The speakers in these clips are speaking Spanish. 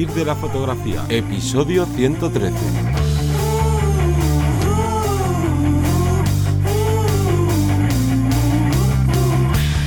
Vivir de la fotografía, episodio 113.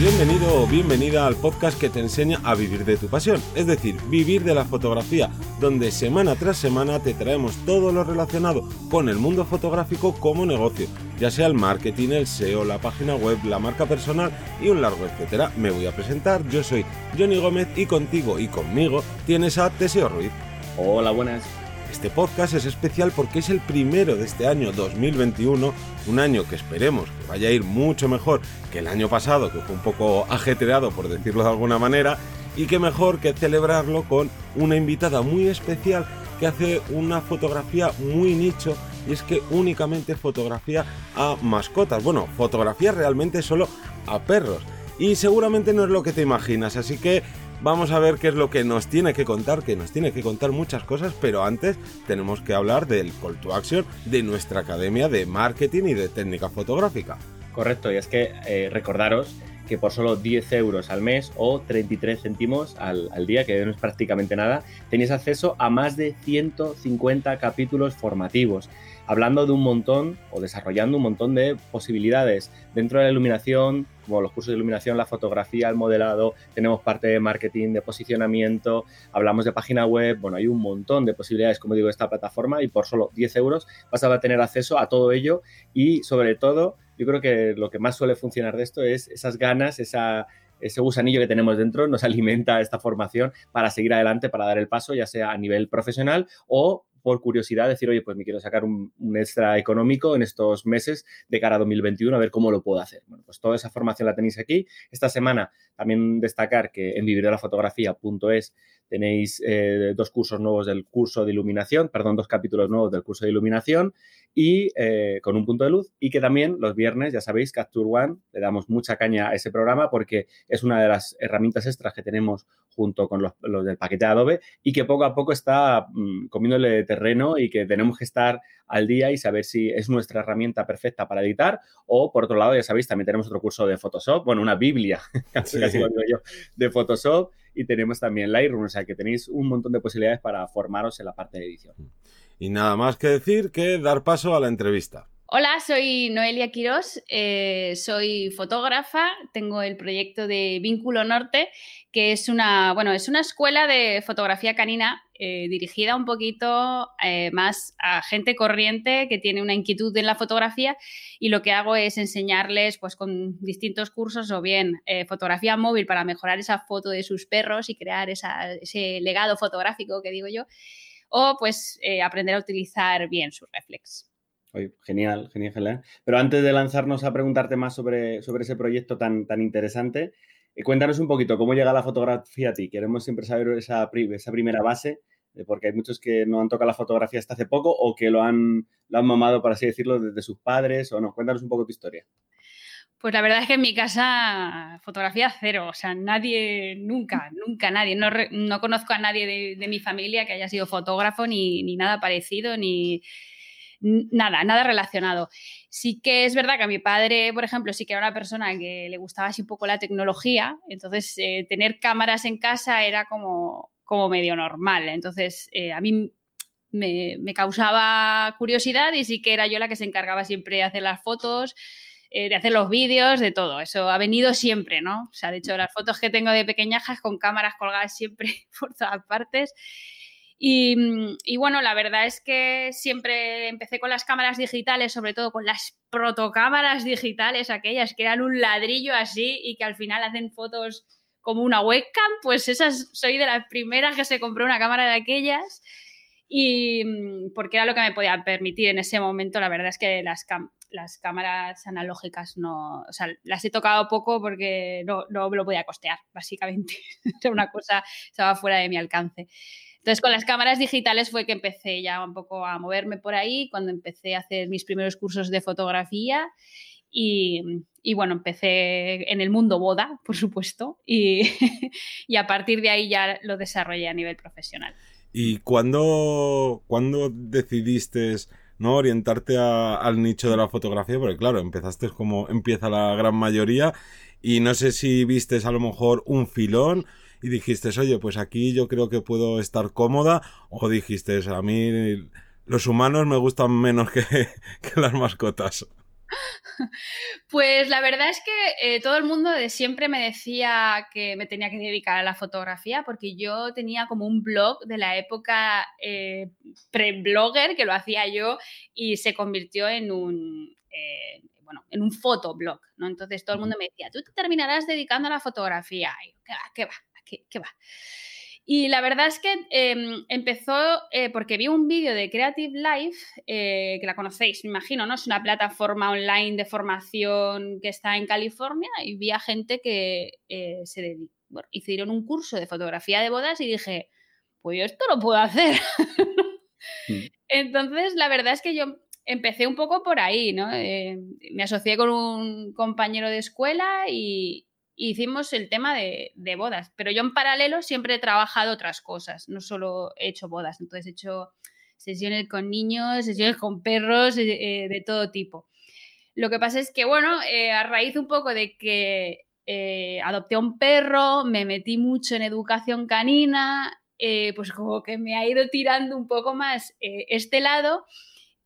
Bienvenido o bienvenida al podcast que te enseña a vivir de tu pasión, es decir, vivir de la fotografía, donde semana tras semana te traemos todo lo relacionado con el mundo fotográfico como negocio, ya sea el marketing, el SEO, la página web, la marca personal y un largo etcétera. Me voy a presentar, yo soy Johnny Gómez y contigo y conmigo tienes a Teseo Ruiz. Hola, buenas. Este podcast es especial porque es el primero de este año 2021, un año que esperemos que vaya a ir mucho mejor que el año pasado, que fue un poco ajetreado por decirlo de alguna manera, y que mejor que celebrarlo con una invitada muy especial que hace una fotografía muy nicho y es que únicamente fotografía a mascotas, bueno, fotografía realmente solo a perros. Y seguramente no es lo que te imaginas, así que vamos a ver qué es lo que nos tiene que contar, que nos tiene que contar muchas cosas, pero antes tenemos que hablar del call to action de nuestra academia de marketing y de técnica fotográfica. Correcto, y es que eh, recordaros que por solo 10 euros al mes o 33 céntimos al, al, día, que no es prácticamente nada, tenéis acceso a más de 150 capítulos formativos hablando de un montón o desarrollando un montón de posibilidades dentro de la iluminación, como los cursos de iluminación, la fotografía, el modelado, tenemos parte de marketing, de posicionamiento, hablamos de página web, bueno, hay un montón de posibilidades, como digo, esta plataforma y por solo 10 euros vas a tener acceso a todo ello y sobre todo, yo creo que lo que más suele funcionar de esto es esas ganas, esa, ese gusanillo que tenemos dentro nos alimenta esta formación para seguir adelante, para dar el paso, ya sea a nivel profesional o por curiosidad decir, oye, pues me quiero sacar un, extra económico en estos meses de cara a 2021, a ver cómo lo puedo hacer. Bueno, pues toda esa formación la tenéis aquí. Esta semana también destacar que en vivirdelafotografía.es tenéis eh, dos cursos nuevos del curso de iluminación, perdón, dos capítulos nuevos del curso de iluminación y eh, con un punto de luz y que también los viernes, ya sabéis, Capture One, le damos mucha caña a ese programa porque es una de las herramientas extras que tenemos junto con los, los del paquete Adobe y que poco a poco está mmm, comiéndole terreno y que tenemos que estar al día y saber si es nuestra herramienta perfecta para editar o por otro lado, ya sabéis, también tenemos otro curso de Photoshop, bueno, una biblia, casi, casi lo digo yo, de Photoshop y tenemos también Lightroom, o sea que tenéis un montón de posibilidades para formaros en la parte de edición. Y nada más que decir que dar paso a la entrevista. Hola, soy Noelia Quirós, eh, soy fotógrafa, tengo el proyecto de Vínculo Norte, que es una, bueno, es una escuela de fotografía canina eh, dirigida un poquito eh, más a gente corriente que tiene una inquietud en la fotografía y lo que hago es enseñarles pues con distintos cursos o bien fotografía móvil para mejorar esa foto de sus perros y crear ese legado fotográfico que digo yo o pues aprender a utilizar bien su reflex. Oye, genial, genial, genial. Pero antes de lanzarnos a preguntarte más sobre, sobre ese proyecto tan, tan interesante, eh, cuéntanos un poquito cómo llega la fotografía a ti. Queremos siempre saber esa, esa primera base, eh, porque hay muchos que no han tocado la fotografía hasta hace poco o que lo han, lo han mamado, por así decirlo, desde sus padres o no. Cuéntanos un poco tu historia. Pues la verdad es que en mi casa fotografía cero, o sea, nadie, nunca, nunca nadie, no, no conozco a nadie de, de, mi familia que haya sido fotógrafo ni, ni nada parecido, ni, nada, nada relacionado. Sí que es verdad que a mi padre, por ejemplo, sí que era una persona que le gustaba así un poco la tecnología, entonces eh, tener cámaras en casa era como, como medio normal. Entonces, eh, a mí me, me, causaba curiosidad y sí que era yo la que se encargaba siempre de hacer las fotos, eh, de hacer los vídeos, de todo. Eso ha venido siempre, ¿no? O sea, de hecho, las fotos que tengo de pequeñajas con cámaras colgadas siempre por todas partes. Y, y, bueno, la verdad es que siempre empecé con las cámaras digitales, sobre todo con las protocámaras digitales, aquellas que eran un ladrillo así y que al final hacen fotos como una webcam, pues esas soy de las primeras que se compró una cámara de aquellas y porque era lo que me podía permitir en ese momento, la verdad es que las, las cámaras analógicas no, o sea, las he tocado poco porque no, no me lo podía costear, básicamente. Era una cosa, estaba fuera de mi alcance. Entonces, con las cámaras digitales fue que empecé ya un poco a moverme por ahí, cuando empecé a hacer mis primeros cursos de fotografía. Y, bueno, empecé en el mundo boda, por supuesto, y, y, a partir de ahí ya lo desarrollé a nivel profesional. ¿Y cuándo, cuándo decidiste no orientarte a, al nicho de la fotografía? Porque claro, empezaste como empieza la gran mayoría y no sé si vistes a lo mejor un filón y dijiste, oye, pues aquí yo creo que puedo estar cómoda, o dijiste, a mí los humanos me gustan menos que, que las mascotas. Pues la verdad es que eh, todo el mundo de siempre me decía que me tenía que dedicar a la fotografía porque yo tenía como un blog de la época eh, pre-blogger que lo hacía yo y se convirtió en un, eh, bueno, en un fotoblog, ¿no? Entonces todo el mundo me decía, tú te terminarás dedicando a la fotografía. Y ¿qué va? ¿Qué va? ¿Qué, va? Y la verdad es que em, empezó eh, porque vi un vídeo de Creative Life, eh, que la conocéis, me imagino, ¿no? Es una plataforma online de formación que está en California y vi a gente que eh, se dedicó, hicieron un curso de fotografía de bodas y dije, pues yo esto lo puedo hacer. Mm. Entonces, la verdad es que yo empecé un poco por ahí, ¿no? me asocié con un compañero de escuela y, hicimos el tema de, bodas, pero yo en paralelo siempre he trabajado otras cosas, no solo he hecho bodas, entonces he hecho sesiones con niños, sesiones con perros, eh, eh, de todo tipo. Lo que pasa es que, bueno, eh, a raíz un poco de que adopté a un perro, me metí mucho en educación canina, pues como que me ha ido tirando un poco más este lado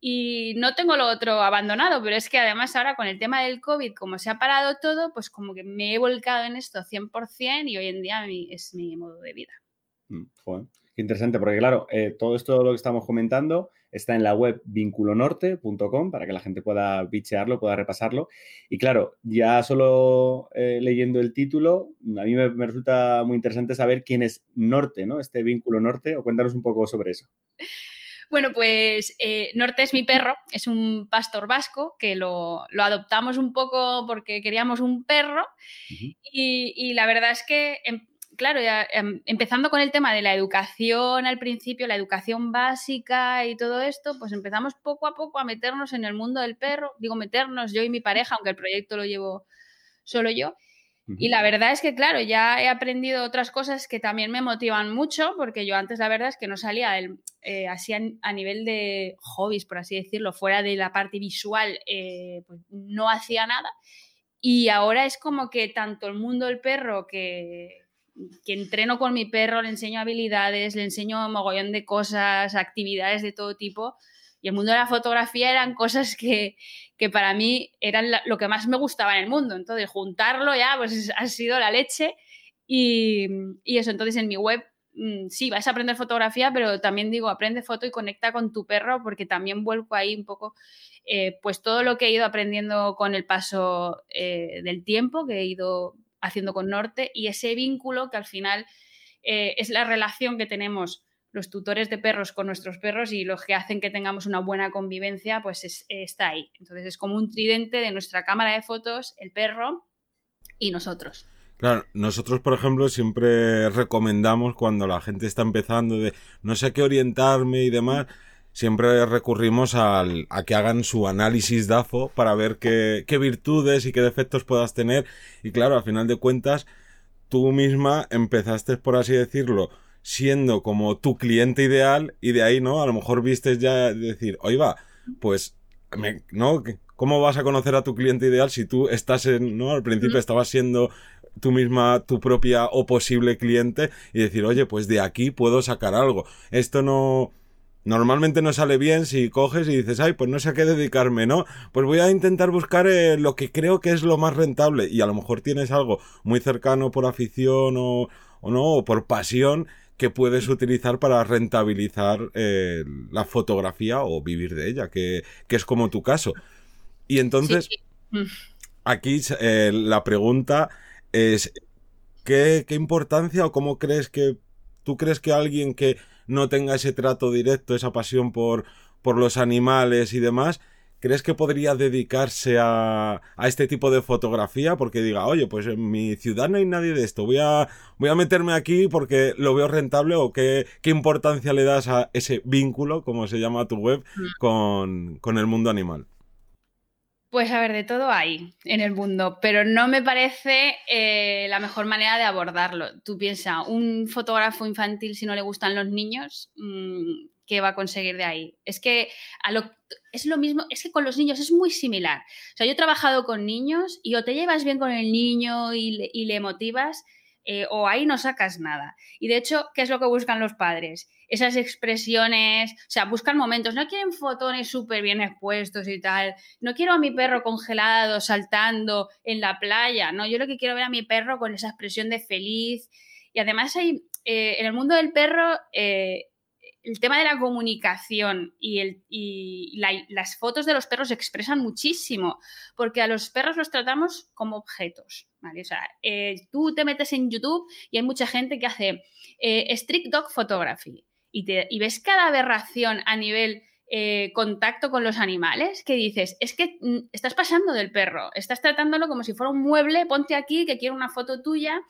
y no tengo lo otro abandonado, pero es que además ahora con el tema del COVID, como se ha parado todo, pues como que me he volcado en esto 100% y hoy en día es mi modo de vida. Mm, qué interesante, porque claro, eh, todo esto lo que estamos comentando está en la web vinculonorte.com para que la gente pueda bichearlo, pueda repasarlo. Y claro, ya solo eh, leyendo el título, a mí me, me, resulta muy interesante saber quién es Norte, ¿no? Este vínculo Norte, o cuéntanos un poco sobre eso. Bueno, pues eh, Norte es mi perro, es un pastor vasco que lo, adoptamos un poco porque queríamos un perro y, la verdad es que, em, claro, em, empezando con el tema de la educación al principio, la educación básica y todo esto, pues empezamos poco a poco a meternos en el mundo del perro, digo meternos yo y mi pareja, aunque el proyecto lo llevo solo yo. Y la verdad es que, claro, ya he aprendido otras cosas que también me motivan mucho, porque yo antes la verdad es que no salía eh, así a, nivel de hobbies, por así decirlo, fuera de la parte visual, eh, pues no hacía nada. Y ahora es como que tanto el mundo del perro, que, que entreno con mi perro, le enseño habilidades, le enseño un mogollón de cosas, actividades de todo tipo, y el mundo de la fotografía eran cosas que, para mí eran lo que más me gustaba en el mundo. Entonces, juntarlo ya, pues ha sido la leche. Y, eso, entonces en mi web mm, sí, vas a aprender fotografía, pero también digo, aprende foto y conecta con tu perro, porque también vuelco ahí un poco, eh, pues todo lo que he ido aprendiendo con el paso eh, del tiempo, que he ido haciendo con Norte, y ese vínculo que al final eh, es la relación que tenemos los tutores de perros con nuestros perros y los que hacen que tengamos una buena convivencia, pues está ahí. Entonces es como un tridente de nuestra cámara de fotos, el perro y nosotros. Claro, nosotros, por ejemplo, siempre recomendamos cuando la gente está empezando de no sé qué orientarme y demás, siempre recurrimos al, a que hagan su análisis DAFO para ver qué, qué virtudes y qué defectos puedas tener. Y claro, al final de cuentas, tú misma empezaste, por así decirlo, siendo como tu cliente ideal y de ahí, ¿no? A lo mejor vistes ya decir, oiga, pues, ¿no? ¿Cómo vas a conocer a tu cliente ideal si tú estás en, ¿no? Al principio estabas siendo tú misma tu propia o posible cliente y decir, oye, pues de aquí puedo sacar algo. Esto no... Normalmente no sale bien si coges y dices, ay, pues no sé a qué dedicarme, ¿no? Pues voy a intentar buscar eh, lo que creo que es lo más rentable y a lo mejor tienes algo muy cercano por afición o, o no, o por pasión que puedes utilizar para rentabilizar eh, la fotografía o vivir de ella, que, es como tu caso. Y entonces, mm. aquí eh, la pregunta es, ¿qué, ¿qué importancia o cómo crees que tú crees que alguien que no tenga ese trato directo, esa pasión por, por los animales y demás, ¿Crees que podría dedicarse a, a, este tipo de fotografía? Porque diga, oye, pues en mi ciudad no hay nadie de esto, voy a, voy a meterme aquí porque lo veo rentable o qué, qué importancia le das a ese vínculo, como se llama tu web, mm. con, con el mundo animal. Pues a ver, de todo hay en el mundo, pero no me parece eh, la mejor manera de abordarlo. Tú piensas, un fotógrafo infantil, si no le gustan los niños, mm, ¿qué va a conseguir de ahí? Es que a lo, es lo mismo, es que con los niños es muy similar. O sea, yo he trabajado con niños y o te llevas bien con el niño y le, motivas, eh, o ahí no sacas nada. Y de hecho, ¿qué es lo que buscan los padres? Esas expresiones, o sea, buscan momentos, no quieren fotones súper bien expuestos y tal, no quiero a mi perro congelado, saltando en la playa, no, yo lo que quiero ver a mi perro con esa expresión de feliz. Y además hay, eh, en el mundo del perro, eh, el tema de la comunicación y, el, las fotos de los perros expresan muchísimo, porque a los perros los tratamos como objetos. ¿vale? O sea, eh, tú te metes en YouTube y hay mucha gente que hace eh, strict dog photography y, te, ves cada aberración a nivel eh, contacto con los animales que dices, es que mm, estás pasando del perro, estás tratándolo como si fuera un mueble, ponte aquí que quiero una foto tuya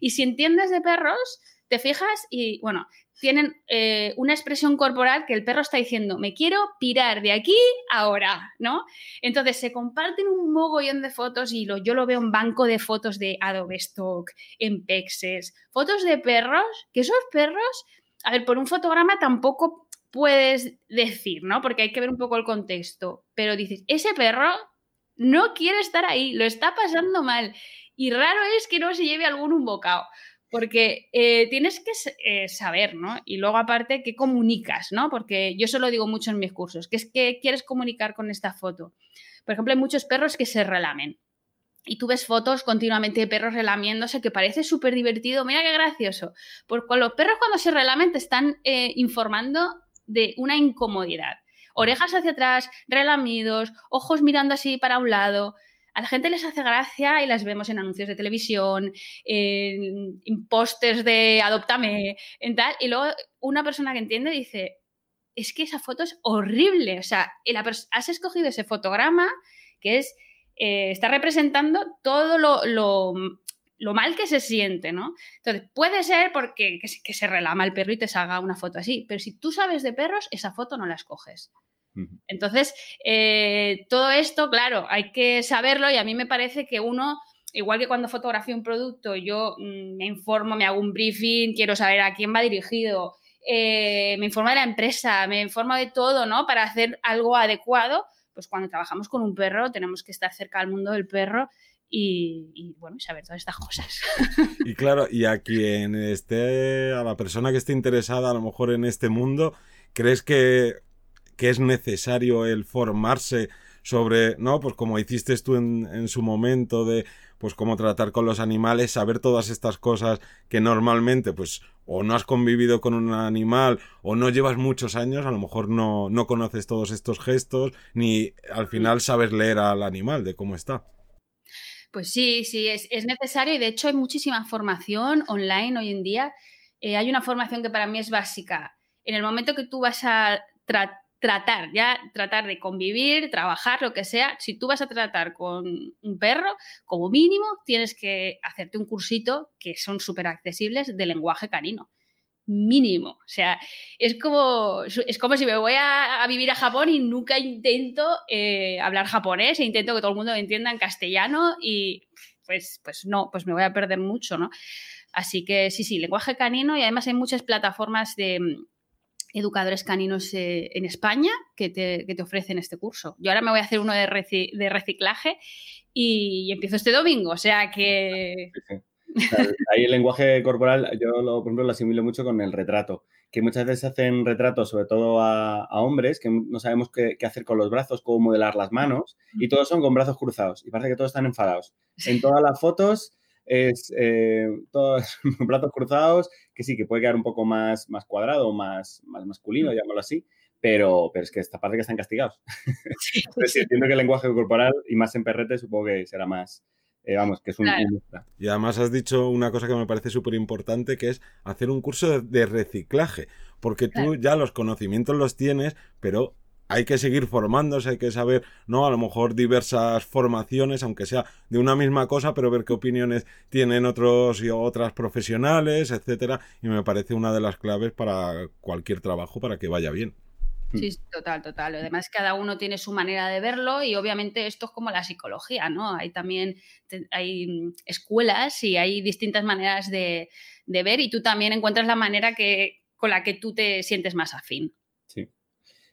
y si entiendes de perros, te fijas y, bueno, tienen eh, una expresión corporal que el perro está diciendo, me quiero pirar de aquí ahora, ¿no? Entonces se comparten un mogollón de fotos y lo, yo lo veo en banco de fotos de Adobe Stock, en Pexes, fotos de perros, que esos perros, a ver, por un fotograma tampoco puedes decir, ¿no? Porque hay que ver un poco el contexto, pero dices, ese perro no quiere estar ahí, lo está pasando mal. Y raro es que no se lleve algún un bocado porque eh, tienes que eh, saber, ¿no? Y luego aparte, ¿qué comunicas, ¿no? Porque yo se lo digo mucho en mis cursos, ¿qué es que quieres comunicar con esta foto? Por ejemplo, hay muchos perros que se relamen. Y tú ves fotos continuamente de perros relamiéndose que parece súper divertido. Mira qué gracioso. Porque los perros cuando se relamen te están eh, informando de una incomodidad. Orejas hacia atrás, relamidos, ojos mirando así para un lado a la gente les hace gracia y las vemos en anuncios de televisión, en, pósters de Adoptame, en tal, y luego una persona que entiende dice, es que esa foto es horrible, o sea, has escogido ese fotograma que es, eh, está representando todo lo, mal que se siente, ¿no? Entonces, puede ser porque que, se relama el perro y te salga una foto así, pero si tú sabes de perros, esa foto no la escoges. Entonces, eh, todo esto, claro, hay que saberlo y a mí me parece que uno, igual que cuando fotografío un producto, yo mm, me informo, me hago un briefing, quiero saber a quién va dirigido, eh, me informo de la empresa, me informo de todo, ¿no? Para hacer algo adecuado, pues cuando trabajamos con un perro tenemos que estar cerca del mundo del perro y, y, bueno, saber todas estas cosas. Y claro, y a quien esté, a la persona que esté interesada a lo mejor en este mundo, ¿crees que que es necesario el formarse sobre, ¿no? Pues como hiciste tú en, su momento de, pues cómo tratar con los animales, saber todas estas cosas que normalmente, pues, o no has convivido con un animal, o no llevas muchos años, a lo mejor no, no conoces todos estos gestos, ni al final sabes leer al animal de cómo está. Pues sí, sí, es, necesario y de hecho hay muchísima formación online hoy en día. Eh, hay una formación que para mí es básica. En el momento que tú vas a tratar tratar, ya tratar de convivir, trabajar, lo que sea. Si tú vas a tratar con un perro, como mínimo tienes que hacerte un cursito que son súper accesibles de lenguaje canino. Mínimo. O sea, es como, es como si me voy a, vivir a Japón y nunca intento eh, hablar japonés e intento que todo el mundo me entienda en castellano y pues, pues no, pues me voy a perder mucho, ¿no? Así que sí, sí, lenguaje canino y además hay muchas plataformas de, educadores caninos eh, en España que te, ofrecen este curso. Yo ahora me voy a hacer uno de, reciclaje y, empiezo este domingo, o sea que... Ahí el lenguaje corporal, yo lo, por ejemplo lo asimilo mucho con el retrato, que muchas veces hacen retratos, sobre todo a, hombres, que no sabemos qué, hacer con los brazos, cómo modelar las manos, y todos son con brazos cruzados, y parece que todos están enfadados. En todas las fotos es eh, todos platos cruzados, que sí, que puede quedar un poco más, más cuadrado, más, más masculino, llamémoslo así, pero, pero es que esta parte que están castigados. Sí, entiendo que el lenguaje corporal, y más en perrete, supongo que será más, eh, vamos, que es un, Y además has dicho una cosa que me parece súper importante, que es hacer un curso de, reciclaje, porque tú ya los conocimientos los tienes, pero hay que seguir formándose, hay que saber, ¿no? A lo mejor diversas formaciones, aunque sea de una misma cosa, pero ver qué opiniones tienen otros y otras profesionales, etcétera, y me parece una de las claves para cualquier trabajo para que vaya bien. Sí, total, total. Además, cada uno tiene su manera de verlo y obviamente esto es como la psicología, ¿no? Hay también hay escuelas y hay distintas maneras de, de ver y tú también encuentras la manera que, con la que tú te sientes más afín.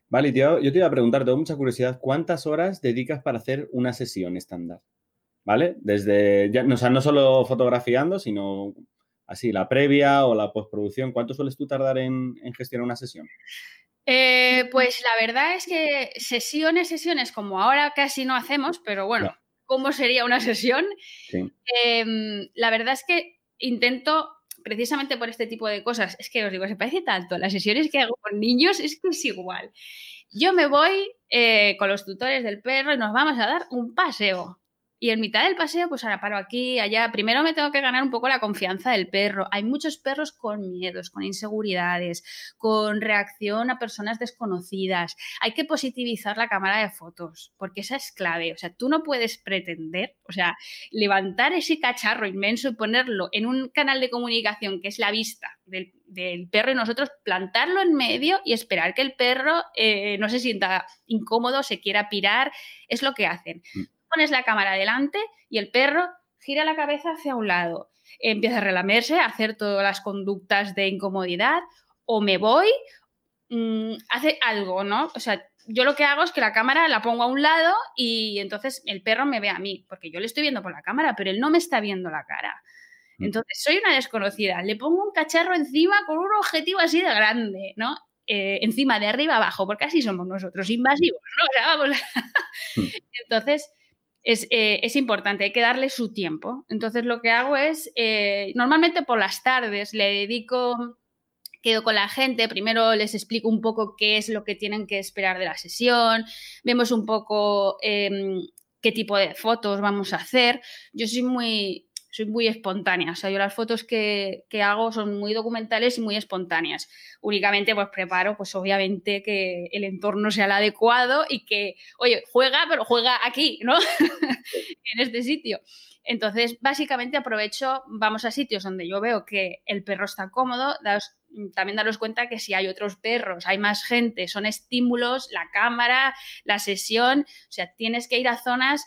Vale, tío, yo te iba a preguntar, tengo mucha curiosidad, ¿cuántas horas dedicas para hacer una sesión estándar? ¿Vale? Desde, ya, o sea, no solo fotografiando, sino así, la previa o la postproducción, ¿cuánto sueles tú tardar en, gestionar una sesión? Eh, pues la verdad es que sesiones, sesiones, como ahora casi no hacemos, pero bueno, ¿cómo sería una sesión? Em, la verdad es que intento, precisamente por este tipo de cosas, es que os digo, se parece tanto, las sesiones que hago con niños es que es igual. Yo me voy eh, con los tutores del perro y nos vamos a dar un paseo. Y en mitad del paseo, pues ahora paro aquí, allá. Primero me tengo que ganar un poco la confianza del perro. Hay muchos perros con miedos, con inseguridades, con reacción a personas desconocidas. Hay que positivizar la cámara de fotos, porque esa es clave. O sea, tú no puedes pretender, o sea, levantar ese cacharro inmenso y ponerlo en un canal de comunicación que es la vista del, perro y nosotros plantarlo en medio y esperar que el perro eh, no se sienta incómodo, se quiera pirar. Es lo que hacen. Pones la cámara delante y el perro gira la cabeza hacia un lado, empieza a relamerse, a hacer todas las conductas de incomodidad, o me voy, mm, hace algo, ¿no? O sea, yo lo que hago es que la cámara la pongo a un lado y entonces el perro me ve a mí, porque yo le estoy viendo por la cámara, pero él no me está viendo la cara. Mm. Entonces, soy una desconocida, le pongo un cacharro encima con un objetivo así de grande, ¿no? Eh, encima, de arriba abajo, porque así somos nosotros, invasivos, ¿no? O sea, vamos. Mm. Entonces, eh, es, importante, hay que darle su tiempo. Entonces lo que hago es, eh, normalmente por las tardes le dedico, quedo con la gente, primero les explico un poco qué es lo que tienen que esperar de la sesión, vemos un poco em, qué tipo de fotos vamos a hacer. Yo soy muy, soy muy espontánea. O sea, yo las fotos que, hago son muy documentales y muy espontáneas. Únicamente pues preparo, pues obviamente que el entorno sea el adecuado y que, oye, juega, pero juega aquí, ¿no? en este sitio. Entonces, básicamente aprovecho, vamos a sitios donde yo veo que el perro está cómodo, también daros cuenta que si hay otros perros, hay más gente, son estímulos, la cámara, la sesión, o sea, tienes que ir a zonas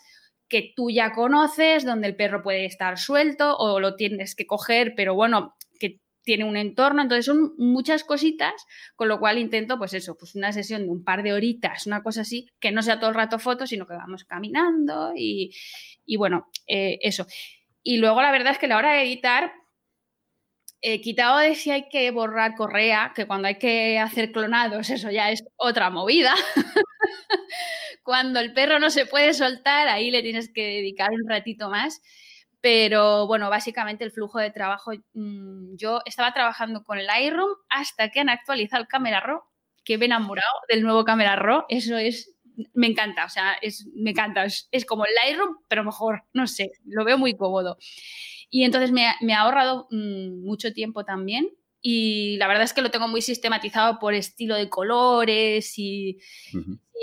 que tú ya conoces, donde el perro puede estar suelto o lo tienes que coger, pero bueno, que tiene un entorno. Entonces son muchas cositas, con lo cual intento, pues eso, pues una sesión de un par de horitas, una cosa así, que no sea todo el rato fotos, sino que vamos caminando y, bueno, eh, eso. Y luego la verdad es que a la hora de editar, he quitado de si hay que borrar correa, que cuando hay que hacer clonados, eso ya es otra movida. Cuando el perro no se puede soltar, ahí le tienes que dedicar un ratito más. Pero bueno, básicamente el flujo de trabajo, mm, yo estaba trabajando con Lightroom hasta que han actualizado el Camera Raw, que me he enamorado del nuevo Camera Raw. Eso es, me encanta, o sea, es, me encanta. Es, como el Lightroom, pero mejor, no sé, lo veo muy cómodo. Y entonces me, ha ahorrado mm, mucho tiempo también y la verdad es que lo tengo muy sistematizado por estilo de colores y,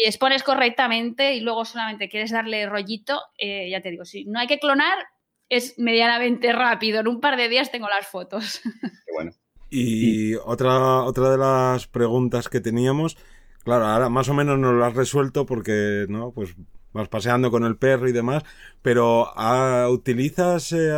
expones correctamente y luego solamente quieres darle rollito, eh, ya te digo, si no hay que clonar, es medianamente rápido. En un par de días tengo las fotos. Qué bueno. Y otra, otra de las preguntas que teníamos, claro, ahora más o menos nos lo has resuelto porque, ¿no? Pues vas paseando con el perro y demás, pero ah, ¿utilizas eh,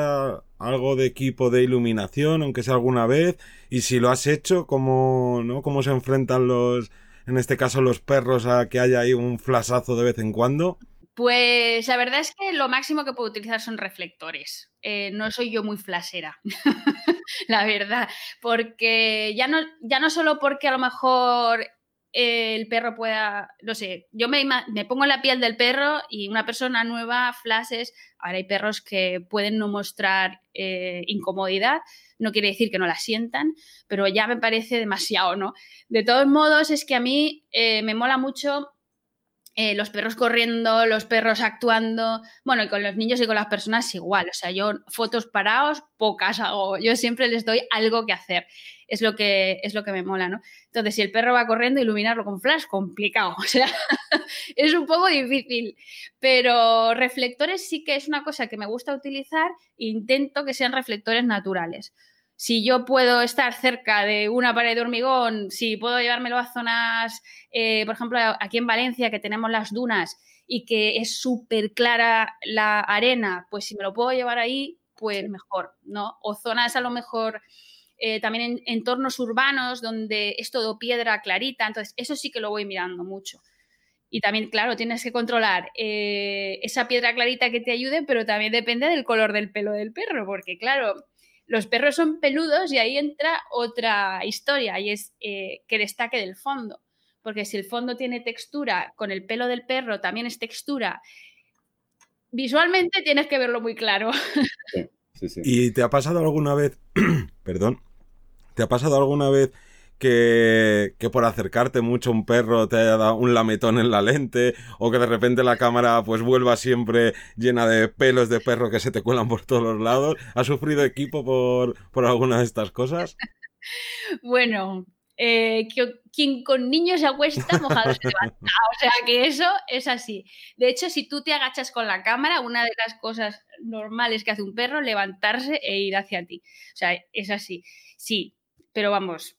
algo de equipo de iluminación, aunque sea alguna vez? Y si lo has hecho, ¿cómo, ¿no? ¿Cómo se enfrentan los, en este caso, los perros a que haya ahí un flasazo de vez en cuando? Pues la verdad es que lo máximo que puedo utilizar son reflectores. Eh, no soy yo muy flasera, la verdad, porque ya no, ya no solo porque a lo mejor el perro pueda, no sé, yo me, me, pongo en la piel del perro y una persona nueva, flashes, ahora hay perros que pueden no mostrar eh, incomodidad, no quiere decir que no la sientan, pero ya me parece demasiado, ¿no? De todos modos, es que a mí eh, me mola mucho eh, los perros corriendo, los perros actuando, bueno, y con los niños y con las personas igual, o sea, yo fotos parados, pocas hago, yo siempre les doy algo que hacer, es lo que, es lo que me mola, ¿no? Entonces, si el perro va corriendo, iluminarlo con flash, complicado, o sea, es un poco difícil, pero reflectores sí que es una cosa que me gusta utilizar, intento que sean reflectores naturales si yo puedo estar cerca de una pared de hormigón, si puedo llevármelo a zonas, eh, por ejemplo, aquí en Valencia, que tenemos las dunas y que es súper clara la arena, pues si me lo puedo llevar ahí, pues mejor, ¿no? O zonas a lo mejor eh, también en entornos urbanos donde es todo piedra clarita, entonces eso sí que lo voy mirando mucho. Y también, claro, tienes que controlar eh, esa piedra clarita que te ayude, pero también depende del color del pelo del perro, porque claro, Los perros son peludos y ahí entra otra historia y es eh, que destaque del fondo. Porque si el fondo tiene textura, con el pelo del perro también es textura, visualmente tienes que verlo muy claro. Sí, sí, ¿Y te ha pasado alguna vez, perdón, te ha pasado alguna vez que, que, por acercarte mucho un perro te haya dado un lametón en la lente o que de repente la cámara pues vuelva siempre llena de pelos de perro que se te cuelan por todos los lados. ¿Has sufrido equipo por, por alguna de estas cosas? Bueno, eh, quien con niños se acuesta, mojado se levanta. O sea que eso es así. De hecho, si tú te agachas con la cámara, una de las cosas normales que hace un perro, levantarse e ir hacia ti. O sea, es así. Sí, pero vamos,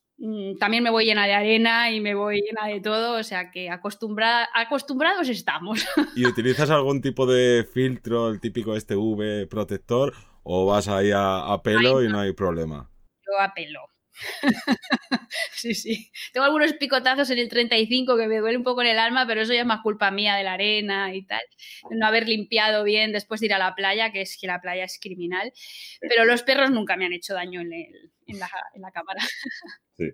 también me voy llena de arena y me voy llena de todo, o sea que acostumbrados estamos. ¿Y utilizas algún tipo de filtro, el típico este V protector, o vas ahí a, pelo y no hay problema? Yo a pelo. sí, sí. Tengo algunos picotazos en el 35 que me duele un poco en el alma, pero eso ya es más culpa mía de la arena y tal. No haber limpiado bien después de ir a la playa, que es que la playa es criminal. Pero los perros nunca me han hecho daño en, la, cámara. Sí.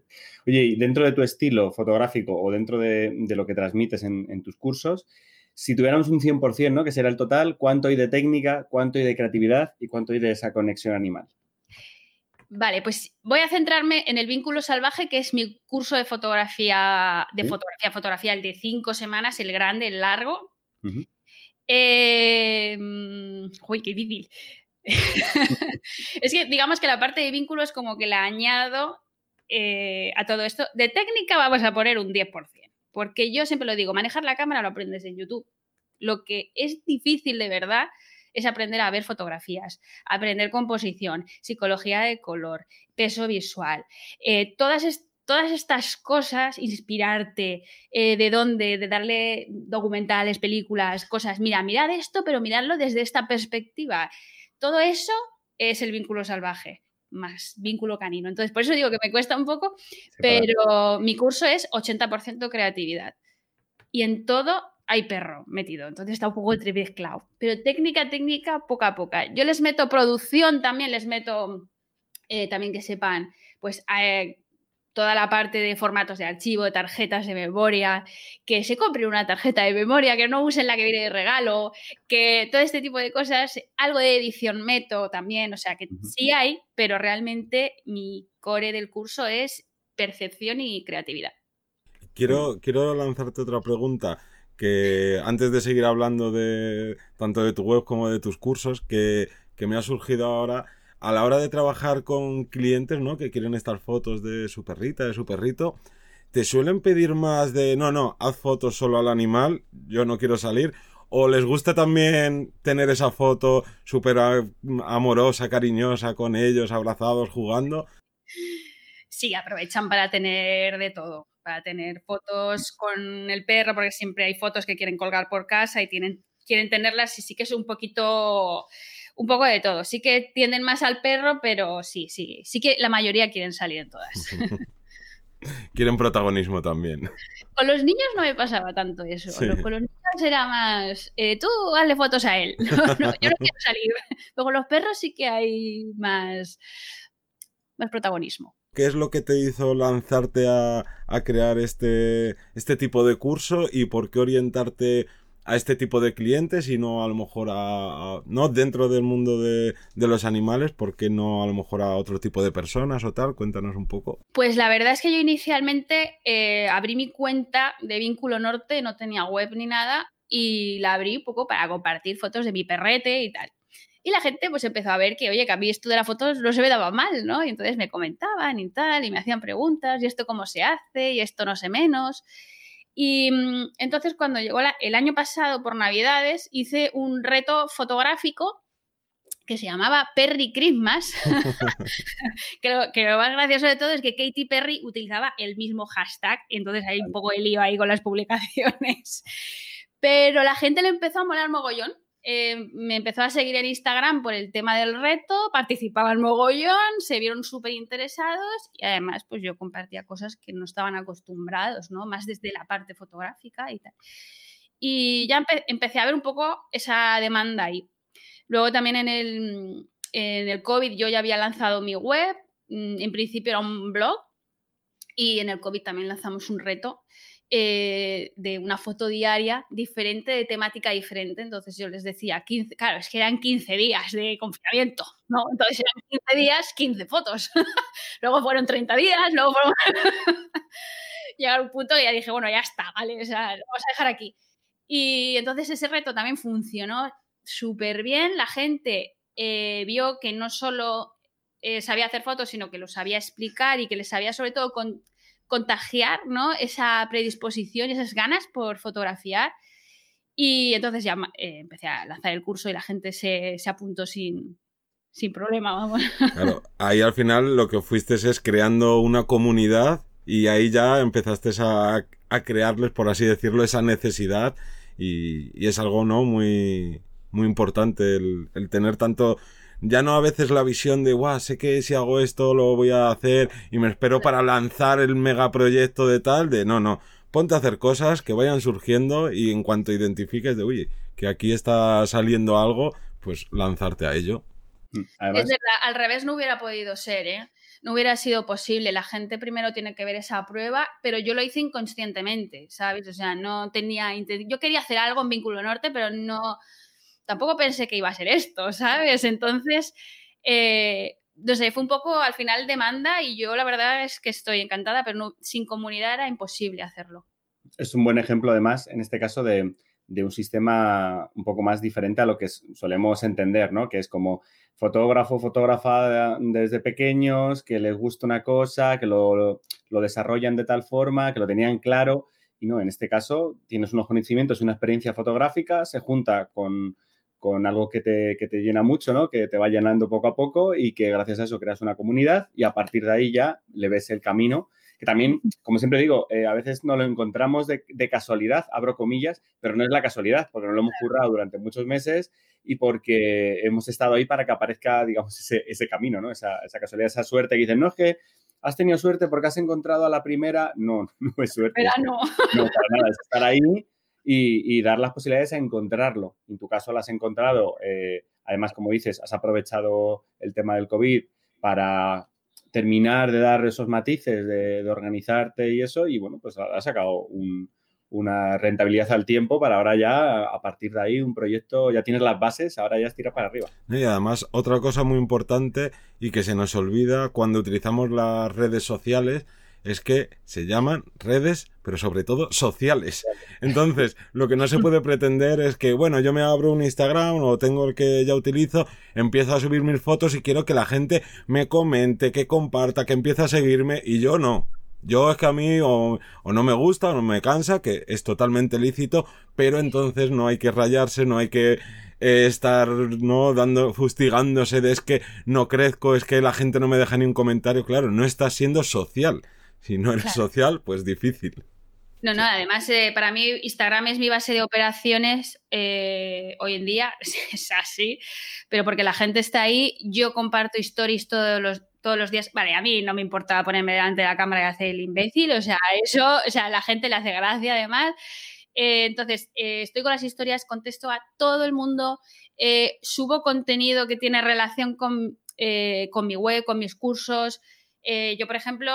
Oye, y dentro de tu estilo fotográfico o dentro de, lo que transmites en, en tus cursos, si tuviéramos un 100%, ¿no? que será el total, ¿cuánto hay de técnica, cuánto hay de creatividad y cuánto hay de esa conexión animal? Vale, pues voy a centrarme en el vínculo salvaje, que es mi curso de fotografía, de fotografía, fotografía, el de cinco semanas, el grande, el largo. Em, uy, qué difícil. es que digamos que la parte de vínculo es como que la añado eh, a todo esto. De técnica vamos a poner un 10%, porque yo siempre lo digo, manejar la cámara lo aprendes en YouTube. Lo que es difícil de verdad es aprender a ver fotografías, aprender composición, psicología de color, peso visual, eh, todas, todas estas cosas, inspirarte, eh, de dónde, de darle documentales, películas, cosas, mira, mirad esto, pero miradlo desde esta perspectiva. Todo eso es el vínculo salvaje más vínculo canino. Entonces, por eso digo que me cuesta un poco, pero mi curso es 80% creatividad. Y en todo hay perro metido, entonces está un poco entremezclado. Pero técnica, técnica, poca a poca. Yo les meto producción también, les meto eh, también que sepan, pues eh, toda la parte de formatos de archivo, de tarjetas de memoria, que se compre una tarjeta de memoria, que no usen la que viene de regalo, que todo este tipo de cosas, algo de edición meto también, o sea que sí hay, pero realmente mi core del curso es percepción y creatividad. Quiero, quiero lanzarte otra pregunta que antes de seguir hablando de tanto de tu web como de tus cursos, que, me ha surgido ahora a la hora de trabajar con clientes, ¿no? Que quieren estas fotos de su perrita, de su perrito, te suelen pedir más de, no, no, haz fotos solo al animal, yo no quiero salir, o les gusta también tener esa foto súper amorosa, cariñosa con ellos, abrazados, jugando. Sí, aprovechan para tener de todo para tener fotos con el perro, porque siempre hay fotos que quieren colgar por casa y tienen, quieren tenerlas y sí que es un poquito, un poco de todo. Sí que tienden más al perro, pero sí, sí, sí que la mayoría quieren salir en todas. quieren protagonismo también. Con los niños no me pasaba tanto eso. Con los niños era más, eh, tú hazle fotos a él. yo no quiero salir. Pero con los perros sí que hay más, más protagonismo. ¿Qué es lo que te hizo lanzarte a, crear este, este tipo de curso y por qué orientarte a este tipo de clientes y no a lo mejor a, no dentro del mundo de, los animales, ¿por qué no a lo mejor a otro tipo de personas o tal? Cuéntanos un poco. Pues la verdad es que yo inicialmente eh, abrí mi cuenta de Vínculo Norte, no tenía web ni nada, y la abrí un poco para compartir fotos de mi perrete y tal. Y la gente pues empezó a ver que, oye, que a mí esto de las fotos no se me daba mal, ¿no? Y entonces me comentaban y tal, y me hacían preguntas, y esto cómo se hace, y esto no sé menos. Y mm, entonces cuando llegó el año pasado por Navidades, hice un reto fotográfico que se llamaba Perry Christmas, que, lo, que, lo, más gracioso de todo es que Katy Perry utilizaba el mismo hashtag, entonces hay un poco de lío ahí con las publicaciones. Pero la gente le empezó a molar mogollón eh, me empezó a seguir en Instagram por el tema del reto, participaban mogollón, se vieron súper interesados y además pues yo compartía cosas que no estaban acostumbrados, ¿no? Más desde la parte fotográfica y tal. Y ya empecé a ver un poco esa demanda ahí. Luego también en el, en el COVID yo ya había lanzado mi web, mm, en principio era un blog y en el COVID también lanzamos un reto eh, de una foto diaria diferente, de temática diferente. Entonces yo les decía, 15, claro, es que eran 15 días de confinamiento, ¿no? Entonces eran 15 días, 15 fotos. luego fueron 30 días, luego fueron... Llegar a un punto y ya dije, bueno, ya está, ¿vale? O sea, vamos a dejar aquí. Y entonces ese reto también funcionó súper bien. La gente eh, vio que no solo eh, sabía hacer fotos, sino que lo sabía explicar y que les sabía sobre todo con contagiar ¿no? esa predisposición y esas ganas por fotografiar. Y entonces ya eh, empecé a lanzar el curso y la gente se, apuntó sin, sin problema, vamos. Claro, ahí al final lo que fuiste es creando una comunidad y ahí ya empezaste a, a crearles, por así decirlo, esa necesidad y, y es algo no muy, muy importante el, el tener tanto ya no a veces la visión de, guau, sé que si hago esto lo voy a hacer y me espero para lanzar el megaproyecto de tal, de no, no, ponte a hacer cosas que vayan surgiendo y en cuanto identifiques de, oye, que aquí está saliendo algo, pues lanzarte a ello. Mm, es verdad, al revés no hubiera podido ser, ¿eh? No hubiera sido posible. La gente primero tiene que ver esa prueba, pero yo lo hice inconscientemente, ¿sabes? O sea, no tenía. Yo quería hacer algo en Vínculo Norte, pero no, tampoco pensé que iba a ser esto, ¿sabes? Entonces, eh, no sé, fue un poco al final demanda y yo la verdad es que estoy encantada, pero sin comunidad era imposible hacerlo. Es un buen ejemplo además, en este caso, de, un sistema un poco más diferente a lo que solemos entender, ¿no? Que es como fotógrafo, fotógrafa desde pequeños, que les gusta una cosa, que lo, lo desarrollan de tal forma, que lo tenían claro. Y no, en este caso tienes unos conocimientos y una experiencia fotográfica, se junta con, con algo que te, que te, llena mucho, ¿no? Que te va llenando poco a poco y que gracias a eso creas una comunidad y a partir de ahí ya le ves el camino. Que también, como siempre digo, eh, a veces no lo encontramos de, casualidad, abro comillas, pero no es la casualidad, porque no lo hemos currado durante muchos meses y porque hemos estado ahí para que aparezca, digamos, ese, ese camino, ¿no? Esa, esa, casualidad, esa suerte que dicen, no es que has tenido suerte porque has encontrado a la primera. No, no es suerte. Pero no. No, para nada, es estar ahí y, dar las posibilidades a encontrarlo. En tu caso lo has encontrado, eh, además, como dices, has aprovechado el tema del COVID para terminar de dar esos matices, de, organizarte y eso, y bueno, pues has sacado una rentabilidad al tiempo para ahora ya, a partir de ahí, un proyecto, ya tienes las bases, ahora ya estira para arriba. Y además, otra cosa muy importante y que se nos olvida cuando utilizamos las redes sociales es que se llaman redes, pero sobre todo sociales. Entonces, lo que no se puede pretender es que, bueno, yo me abro un Instagram o tengo el que ya utilizo, empiezo a subir mis fotos y quiero que la gente me comente, que comparta, que empiece a seguirme y yo no. Yo es que a mí o, no me gusta o no me cansa, que es totalmente lícito, pero entonces no hay que rayarse, no hay que eh, estar no dando fustigándose de es que no crezco, es que la gente no me deja ni un comentario, claro, no está siendo social. Si no eres social, pues difícil. No, no, además eh, para mí Instagram es mi base de operaciones eh, hoy en día, es así, pero porque la gente está ahí, yo comparto stories todos los, todos los días. Vale, a mí no me importa ponerme delante de la cámara y hacer el imbécil, o sea, eso, o sea, a la gente le hace gracia además. Eh, entonces, estoy con las historias, contesto a todo el mundo, subo contenido que tiene relación con, con mi web, con mis cursos. yo, por ejemplo,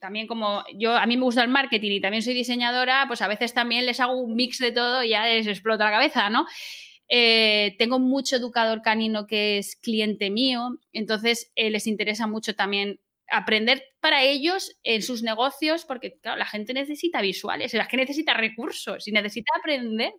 también como yo, a mí me gusta el marketing y también soy diseñadora, pues a veces también les hago un mix de todo y ya les explota la cabeza, ¿no? Eh, tengo mucho educador canino que es cliente mío, entonces eh, les interesa mucho también aprender para ellos en sus negocios, porque claro, la gente necesita visuales, es que necesita recursos y necesita aprender.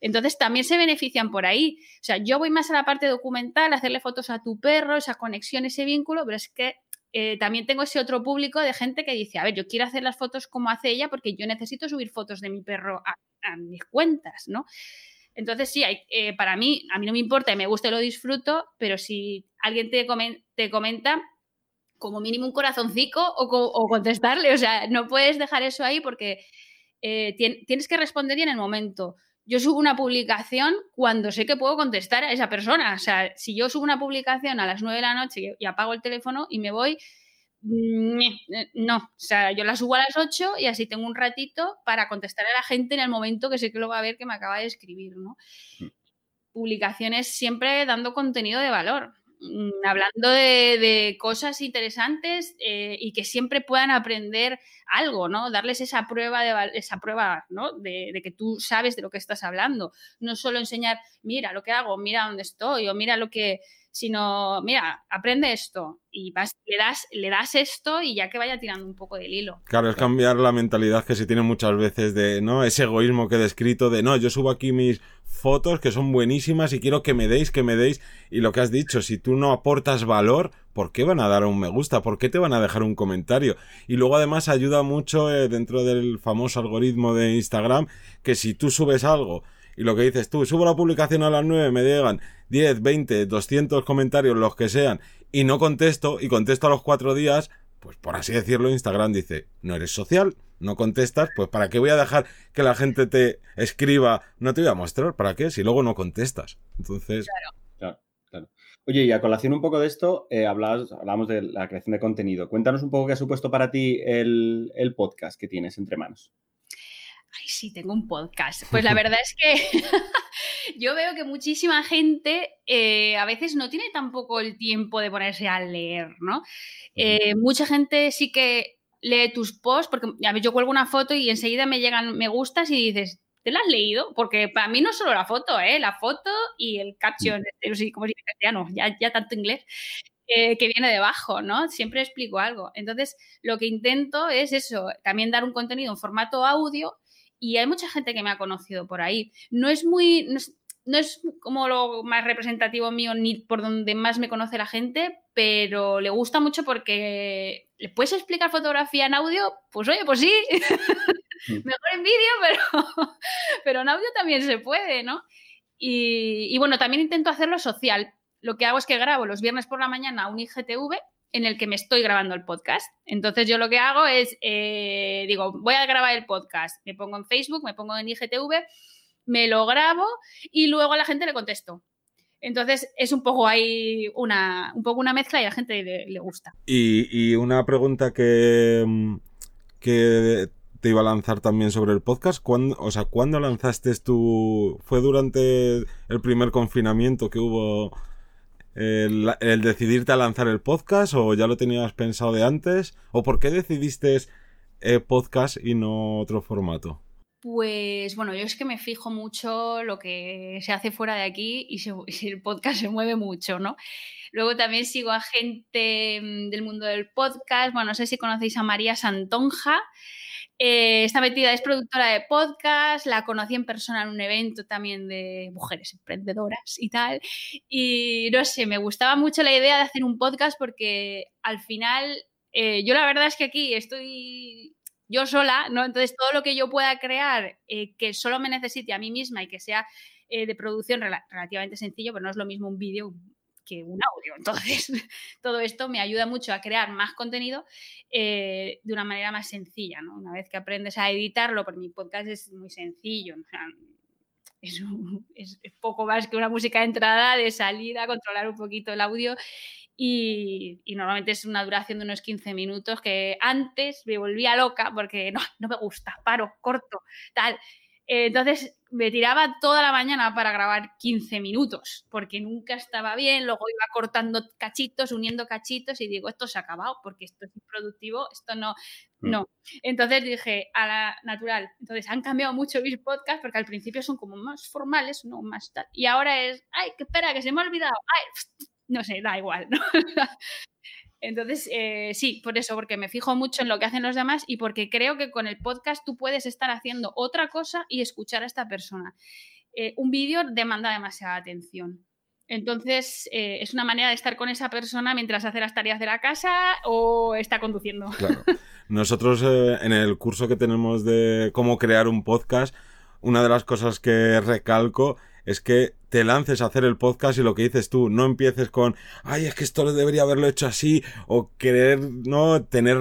Entonces también se benefician por ahí. O sea, yo voy más a la parte documental, hacerle fotos a tu perro, esa conexión, ese vínculo, pero es que eh, también tengo ese otro público de gente que dice, a ver, yo quiero hacer las fotos como hace ella porque yo necesito subir fotos de mi perro a, mis cuentas, ¿no? Entonces, sí, hay, eh, para mí, a mí no me importa y me gusta y lo disfruto, pero si alguien te, te comenta, como mínimo un corazoncito o, contestarle, o sea, no puedes dejar eso ahí porque eh, tienes que responder en el momento yo subo una publicación cuando sé que puedo contestar a esa persona. O sea, si yo subo una publicación a las 9 de la noche y apago el teléfono y me voy, mm, no, o sea, yo la subo a las 8 y así tengo un ratito para contestar a la gente en el momento que sé que lo va a ver que me acaba de escribir, ¿no? Mm. Publicaciones siempre dando contenido de valor. Mm, hablando de, cosas interesantes eh, y que siempre puedan aprender algo, ¿no? Darles esa prueba, de, esa prueba ¿no? de, que tú sabes de lo que estás hablando. No solo enseñar, mira lo que hago, mira dónde estoy o mira lo que sino, mira, aprende esto y le, das, le das esto y ya que vaya tirando un poco del hilo. Claro, es cambiar la mentalidad que se tiene muchas veces de, ¿no? Ese egoísmo que he descrito de, no, yo subo aquí mis fotos que son buenísimas y quiero que me deis, que me deis. Y lo que has dicho, si tú no aportas valor, ¿por qué van a dar un me gusta? ¿Por qué te van a dejar un comentario? Y luego además ayuda mucho eh, dentro del famoso algoritmo de Instagram que si tú subes algo y lo que dices tú, subo la publicación a las 9, me llegan 10, 20, 200 comentarios, los que sean, y no contesto, y contesto a los cuatro días, pues por así decirlo, Instagram dice, no eres social, no contestas, pues ¿para qué voy a dejar que la gente te escriba? No te voy a mostrar, ¿para qué? Si luego no contestas. Entonces... Claro, claro. Oye, y a colación un poco de esto, eh, hablamos de la creación de contenido. Cuéntanos un poco qué ha supuesto para ti el, el podcast que tienes entre manos ay, sí, tengo un podcast. Pues la verdad es que yo veo que muchísima gente eh, a veces no tiene tampoco el tiempo de ponerse a leer, ¿no? Eh, mucha gente sí que lee tus posts, porque a yo cuelgo una foto y enseguida me llegan me gustas y dices, ¿te la has leído? Porque para mí no solo la foto, ¿eh? La foto y el caption, este, como si castellano, ya, ya tanto inglés. Eh, que viene debajo, ¿no? Siempre explico algo. Entonces, lo que intento es eso, también dar un contenido en formato audio y hay mucha gente que me ha conocido por ahí. No es muy, no es, como lo más representativo mío ni por donde más me conoce la gente, pero le gusta mucho porque le puedes explicar fotografía en audio, pues oye, pues sí, mejor en vídeo, pero, pero en audio también se puede, ¿no? Y, y bueno, también intento hacerlo social. Lo que hago es que grabo los viernes por la mañana un IGTV en el que me estoy grabando el podcast. Entonces yo lo que hago es, eh, digo, voy a grabar el podcast, me pongo en Facebook, me pongo en IGTV, me lo grabo y luego a la gente le contesto. Entonces es un poco ahí una, un poco una mezcla y a la gente le, gusta. Y, una pregunta que, que te iba a lanzar también sobre el podcast. ¿Cuándo, o sea, ¿cuándo lanzaste tú? ¿Fue durante el primer confinamiento que hubo el, decidirte a lanzar el podcast o ya lo tenías pensado de antes? ¿O por qué decidiste eh, podcast y no otro formato? Pues bueno, yo es que me fijo mucho lo que se hace fuera de aquí y, el podcast se mueve mucho, ¿no? Luego también sigo a gente mm, del mundo del podcast. Bueno, no sé si conocéis a María Santonja. Eh, está metida, es productora de podcast, la conocí en persona en un evento también de mujeres emprendedoras y tal. Y no sé, me gustaba mucho la idea de hacer un podcast porque al final, eh, yo la verdad es que aquí estoy yo sola, ¿no? Entonces todo lo que yo pueda crear eh, que solo me necesite a mí misma y que sea de producción relativamente sencillo, pero no es lo mismo un vídeo, que un audio. Entonces, todo esto me ayuda mucho a crear más contenido eh, de una manera más sencilla, ¿no? Una vez que aprendes a editarlo, por mi podcast es muy sencillo, es, poco más que una música de entrada, de salida, controlar un poquito el audio y, normalmente es una duración de unos 15 minutos que antes me volvía loca porque no, no me gusta, paro, corto, tal. Entonces me tiraba toda la mañana para grabar 15 minutos, porque nunca estaba bien, luego iba cortando cachitos, uniendo cachitos y digo, esto se ha acabado, porque esto es improductivo, esto no, mm. no. Entonces dije, a la natural. Entonces han cambiado mucho mis podcasts, porque al principio son como más formales, no más tal. Y ahora es, ay, que espera, que se me ha olvidado, ay, no sé, da igual, ¿no? Entonces, eh, sí, por eso, porque me fijo mucho en lo que hacen los demás y porque creo que con el podcast tú puedes estar haciendo otra cosa y escuchar a esta persona. Eh, un vídeo demanda demasiada atención. Entonces, eh, es una manera de estar con esa persona mientras hace las tareas de la casa o está conduciendo. Claro. Nosotros en el curso que tenemos de cómo crear un podcast, una de las cosas que recalco es que te lances a hacer el podcast y lo que dices tú, no empieces con, ay, es que esto debería haberlo hecho así, o querer, no, tener,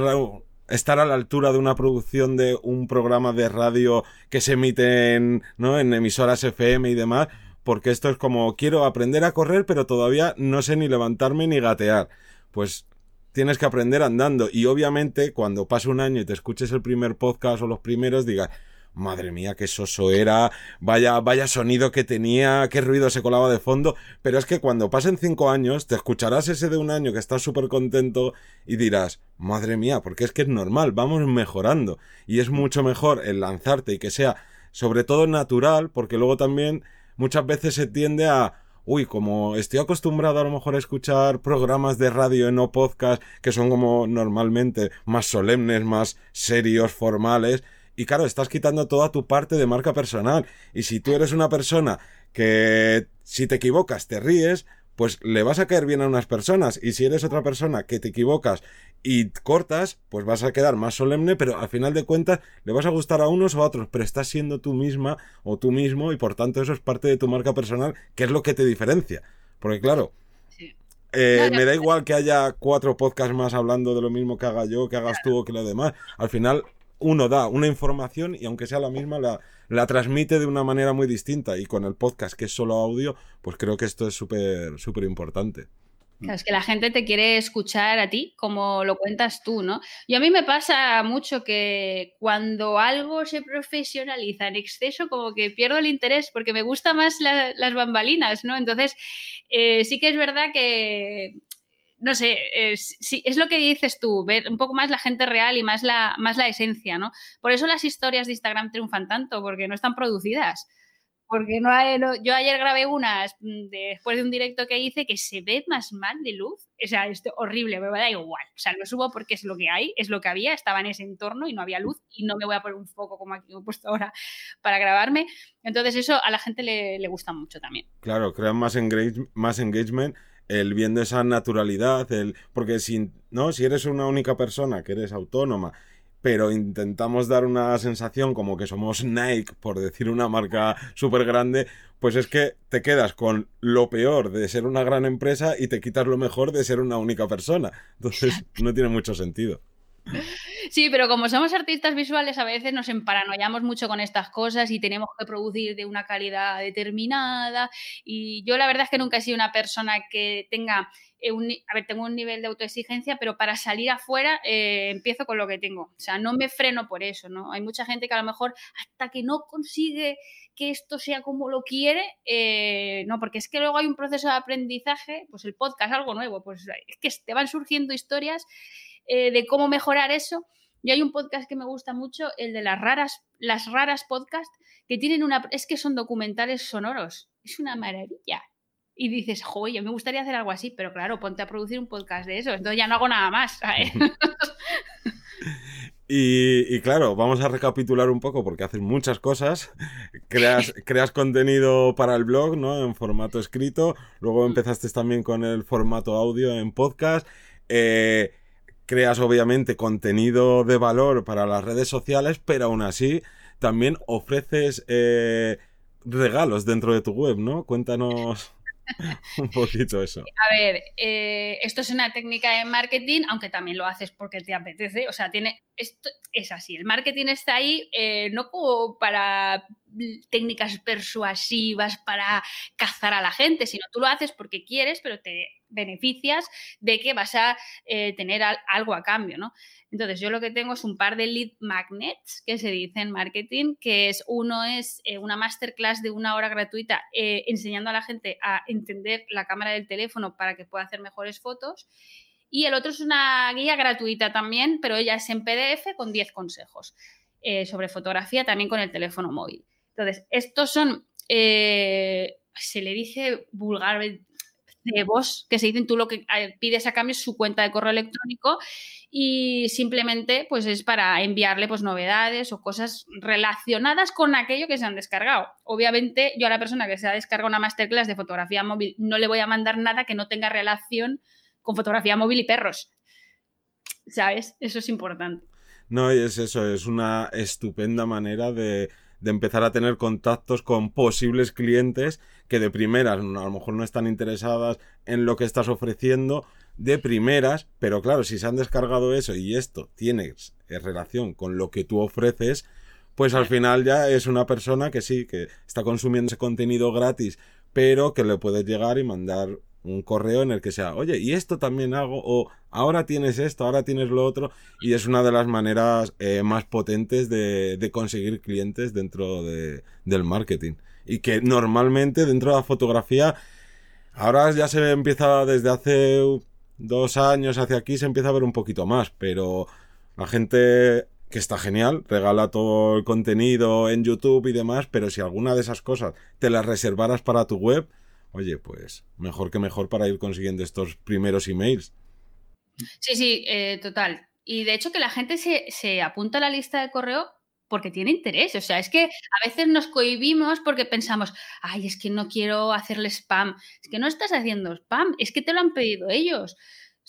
estar a la altura de una producción de un programa de radio que se emite en, ¿no? en emisoras FM y demás, porque esto es como, quiero aprender a correr, pero todavía no sé ni levantarme ni gatear. Pues tienes que aprender andando. Y obviamente, cuando pase un año y te escuches el primer podcast o los primeros, digas, madre mía, qué soso era, vaya, vaya sonido que tenía, qué ruido se colaba de fondo, pero es que cuando pasen cinco años, te escucharás ese de un año que estás súper contento y dirás, madre mía, porque es que es normal, vamos mejorando, y es mucho mejor el lanzarte y que sea sobre todo natural, porque luego también muchas veces se tiende a uy, como estoy acostumbrado a lo mejor a escuchar programas de radio y no podcast que son como normalmente más solemnes, más serios, formales, y claro, estás quitando toda tu parte de marca personal. Y si tú eres una persona que si te equivocas te ríes, pues le vas a caer bien a unas personas. Y si eres otra persona que te equivocas y cortas, pues vas a quedar más solemne, pero al final de cuentas le vas a gustar a unos o a otros, pero estás siendo tú misma o tú mismo y por tanto eso es parte de tu marca personal, que es lo que te diferencia. Porque claro, eh, me da igual que haya cuatro podcasts más hablando de lo mismo que haga yo, que hagas tú o que lo demás. Al final uno da una información y aunque sea la misma, la, transmite de una manera muy distinta. Y con el podcast, que es solo audio, pues creo que esto es súper, súper importante. es que la gente te quiere escuchar a ti, como lo cuentas tú, ¿no? Y a mí me pasa mucho que cuando algo se profesionaliza en exceso, como que pierdo el interés, porque me gustan más las bambalinas, ¿no? Entonces, eh, sí que es verdad que no sé, es, es lo que dices tú, ver un poco más la gente real y más la, más la esencia, ¿no? Por eso las historias de Instagram triunfan tanto, porque no están producidas. Porque no, hay, yo ayer grabé unas mm, después de un directo que hice que se ve más mal de luz. O sea, es horrible, me da igual. O sea, lo subo porque es lo que hay, es lo que había, estaba en ese entorno y no había luz y no me voy a poner un foco como aquí he puesto ahora para grabarme. Entonces eso a la gente le, le gusta mucho también. Claro, crean más, más engagement el viendo esa naturalidad, el porque si no, si eres una única persona que eres autónoma, pero intentamos dar una sensación como que somos Nike, por decir una marca súper grande, pues es que te quedas con lo peor de ser una gran empresa y te quitas lo mejor de ser una única persona. Entonces, no tiene mucho sentido. Sí, pero como somos artistas visuales, a veces nos emparanoiamos mucho con estas cosas y tenemos que producir de una calidad determinada. Y yo la verdad es que nunca he sido una persona que tenga eh, un, a ver, tengo un nivel de autoexigencia, pero para salir afuera eh, empiezo con lo que tengo. O sea, no me freno por eso, ¿no? Hay mucha gente que a lo mejor hasta que no consigue que esto sea como lo quiere, eh, no, porque es que luego hay un proceso de aprendizaje, pues el podcast, algo nuevo, pues es que te van surgiendo historias eh, de cómo mejorar eso. Y hay un podcast que me gusta mucho, el de las raras, las raras podcast, que tienen una, es que son documentales sonoros. Es una maravilla. Y dices, joder, me gustaría hacer algo así, pero claro, ponte a producir un podcast de eso, entonces ya no hago nada más. Y, y, claro, vamos a recapitular un poco porque haces muchas cosas. Creas, creas contenido para el blog, ¿no? En formato escrito. Luego mm. empezaste también con el formato audio en podcast. Eh, creas obviamente contenido de valor para las redes sociales, pero aún así también ofreces eh, regalos dentro de tu web, ¿no? Cuéntanos un poquito eso. A ver, eh, esto es una técnica de marketing, aunque también lo haces porque te apetece. O sea, tiene, esto es así. El marketing está ahí eh, no como para técnicas persuasivas para cazar a la gente, sino tú lo haces porque quieres, pero te beneficias de que vas a eh, tener algo a cambio, ¿no? Entonces, yo lo que tengo es un par de lead magnets, que se dice en marketing, que es uno es eh, una masterclass de una hora gratuita eh, enseñando a la gente a entender la cámara del teléfono para que pueda hacer mejores fotos. Y el otro es una guía gratuita también, pero ella es en PDF con 10 consejos sobre fotografía también con el teléfono móvil. Entonces, estos son, se le dice vulgar, de vos, que se dicen tú lo que eh, pides a cambio es su cuenta de correo electrónico y simplemente pues es para enviarle pues novedades o cosas relacionadas con aquello que se han descargado. Obviamente yo a la persona que se ha descargado una masterclass de fotografía móvil no le voy a mandar nada que no tenga relación con fotografía móvil y perros. ¿Sabes? Eso es importante. No, es eso, es una estupenda manera de de empezar a tener contactos con posibles clientes que de primeras a lo mejor no están interesadas en lo que estás ofreciendo de primeras, pero claro, si se han descargado eso y esto tiene relación con lo que tú ofreces, pues al final ya es una persona que sí, que está consumiendo ese contenido gratis, pero que le puedes llegar y mandar un correo en el que sea, oye, y esto también hago, o ahora tienes esto, ahora tienes lo otro, y es una de las maneras eh, más potentes de, conseguir clientes dentro de, del marketing. Y que normalmente dentro de la fotografía, ahora ya se empieza desde hace dos años hacia aquí, se empieza a ver un poquito más, pero la gente que está genial, regala todo el contenido en YouTube y demás, pero si alguna de esas cosas te las reservaras para tu web, oye, pues mejor que mejor para ir consiguiendo estos primeros emails. Sí, sí, eh, total. Y de hecho que la gente se, se apunta a la lista de correo porque tiene interés. O sea, es que a veces nos cohibimos porque pensamos, ay, es que no quiero hacerle spam. Es que no estás haciendo spam, es que te lo han pedido ellos.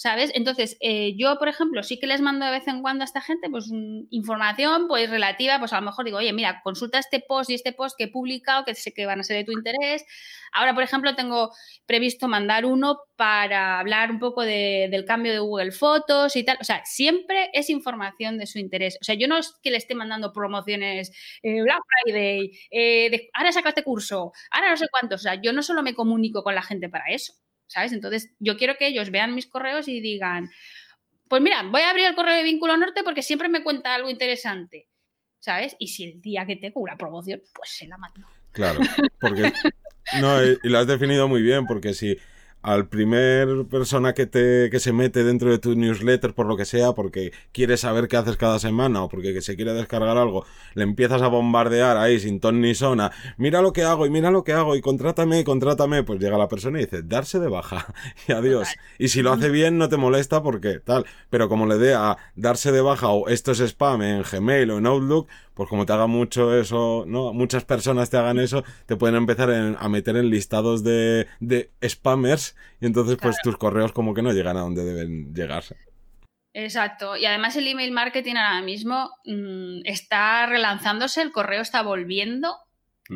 ¿Sabes? Entonces, eh, yo, por ejemplo, sí que les mando de vez en cuando a esta gente, pues, información, pues, relativa, pues, a lo mejor digo, oye, mira, consulta este post y este post que he publicado, que sé que van a ser de tu interés. Ahora, por ejemplo, tengo previsto mandar uno para hablar un poco del cambio de Google Fotos y tal. O sea, siempre es información de su interés. O sea, yo no es que le esté mandando promociones eh, Black Friday, eh, ahora saca este curso, ahora no sé cuánto. O sea, yo no solo me comunico con la gente para eso. ¿Sabes? Entonces, yo quiero que ellos vean mis correos y digan, pues mira, voy a abrir el correo de Vínculo Norte porque siempre me cuenta algo interesante, ¿sabes? Y si el día que tengo una promoción, pues se la mando. Claro, porque... No, y, lo has definido muy bien, porque si al primer persona que te que se mete dentro de tu newsletter por lo que sea porque quiere saber qué haces cada semana o porque se quiere descargar algo le empiezas a bombardear ahí sin ton ni sona mira lo que hago y mira lo que hago y contrátame y contrátame pues llega la persona y dice darse de baja y adiós y si lo hace bien no te molesta porque tal pero como le dé a darse de baja o esto es spam en Gmail o en Outlook pues como te haga mucho eso, ¿no? Muchas personas te hagan eso, te pueden empezar a meter en listados de, de spammers y entonces pues tus correos como que no llegan a donde deben llegar. Exacto. Y además el email marketing ahora mismo mm, está relanzándose, el correo está volviendo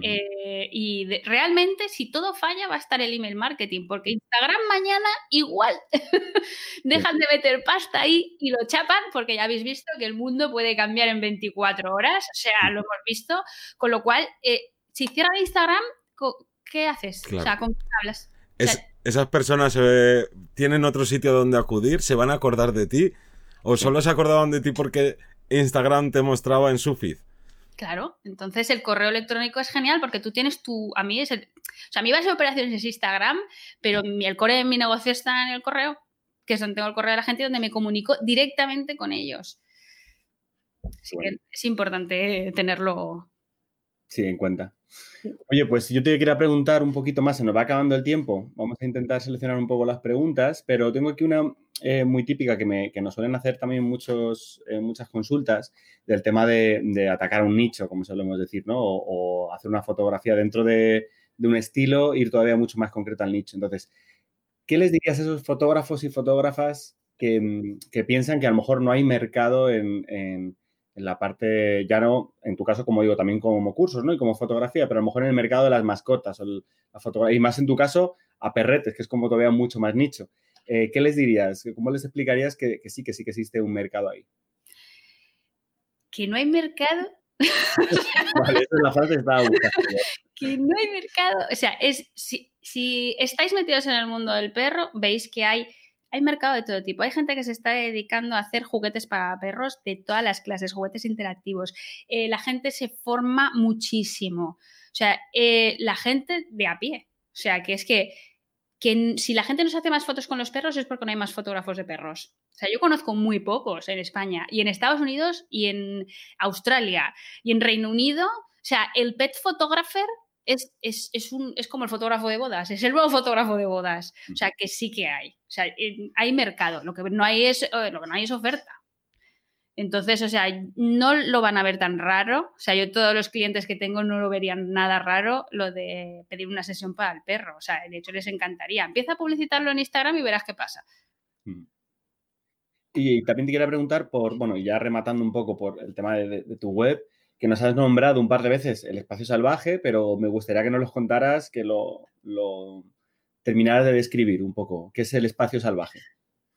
eh, y realmente, si todo falla, va a estar el email marketing, porque Instagram mañana igual dejan de meter pasta ahí y lo chapan, porque ya habéis visto que el mundo puede cambiar en 24 horas, o sea, lo hemos visto, con lo cual, eh, si cierran Instagram, ¿qué haces? O sea, ¿con qué hablas? esas personas eh, tienen otro sitio donde acudir, se van a acordar de ti, o solo se acordaban de ti porque Instagram te mostraba en su feed. Claro, entonces el correo electrónico es genial porque tú tienes tu, a mí es, o sea, mi base de operaciones es Instagram, pero el core de mi negocio está en el correo, que es donde tengo el correo de la gente donde me comunico directamente con ellos. Así que es importante tenerlo. Sí, en cuenta. Oye, pues yo te quería preguntar un poquito más, se nos va acabando el tiempo, vamos a intentar seleccionar un poco las preguntas, pero tengo aquí una eh, muy típica que, me, que, nos suelen hacer también muchos, eh, muchas consultas del tema de, atacar un nicho, como solemos decir, ¿no? O, hacer una fotografía dentro de, un estilo, ir todavía mucho más concreto al nicho. Entonces, ¿qué les dirías a esos fotógrafos y fotógrafas que, piensan que a lo mejor no hay mercado en en la parte, ya no, en tu caso, como digo, también como cursos, ¿no? Y como fotografía, pero a lo mejor en el mercado de las mascotas, o la fotografía, y más en tu caso, a perretes, que es como todavía mucho más nicho. Eh, ¿Qué les dirías? ¿Cómo les explicarías que, sí, que sí que existe un mercado ahí? Que no hay mercado. vale, esa es la frase que estaba buscando. que no hay mercado. O sea, es, si, si estáis metidos en el mundo del perro, veis que hay hay mercado de todo tipo. Hay gente que se está dedicando a hacer juguetes para perros de todas las clases, juguetes interactivos. Eh, la gente se forma muchísimo. O sea, eh, la gente de a pie. O sea, que es que, que si la gente no se hace más fotos con los perros es porque no hay más fotógrafos de perros. O sea, yo conozco muy pocos en España y en Estados Unidos y en Australia y en Reino Unido. O sea, el pet photographer es, es, es, un, es como el fotógrafo de bodas, es el nuevo fotógrafo de bodas. O sea, que sí que hay. O sea, hay mercado. Lo que no hay es, eh, lo que no hay es oferta. Entonces, o sea, no lo van a ver tan raro. O sea, yo todos los clientes que tengo no lo verían nada raro lo de pedir una sesión para el perro. O sea, de hecho les encantaría. Empieza a publicitarlo en Instagram y verás qué pasa. Mm. Y también te quería preguntar por, bueno, ya rematando un poco por el tema de tu web, que nos has nombrado un par de veces el espacio salvaje, pero me gustaría que nos los contaras, que lo, lo terminaras de describir un poco. ¿Qué es el espacio salvaje?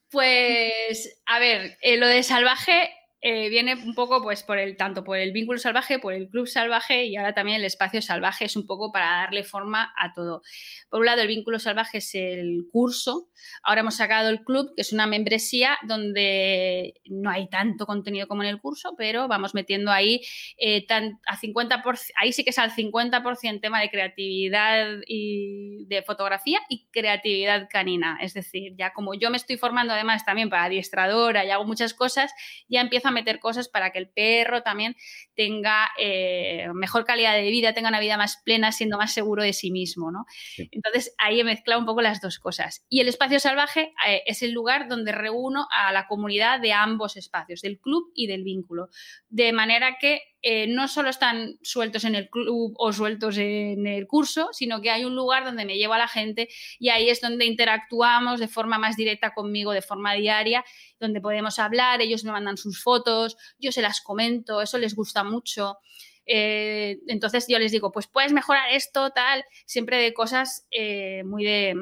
Pues, a ver, eh, lo de salvaje eh, viene un poco pues por el tanto por el vínculo salvaje, por el club salvaje y ahora también el espacio salvaje es un poco para darle forma a todo. Por un lado, el vínculo salvaje es el curso. Ahora hemos sacado el club, que es una membresía donde no hay tanto contenido como en el curso, pero vamos metiendo ahí eh, a 50%, ahí sí que es al 50% tema de creatividad y de fotografía y creatividad canina. Es decir, ya como yo me estoy formando además también para adiestradora y hago muchas cosas, ya empiezo a meter cosas para que el perro también tenga eh, mejor calidad de vida, tenga una vida más plena, siendo más seguro de sí mismo. ¿no? Entonces ahí he mezclado un poco las dos cosas. Y el espacio salvaje eh, es el lugar donde reúno a la comunidad de ambos espacios, del club y del vínculo. De manera que eh, no solo están sueltos en el club o sueltos en el curso, sino que hay un lugar donde me llevo a la gente y ahí es donde interactuamos de forma más directa conmigo, de forma diaria, donde podemos hablar, ellos me mandan sus fotos, yo se las comento, eso les gusta mucho. Eh, entonces yo les digo, pues puedes mejorar esto, tal, siempre de cosas eh, muy de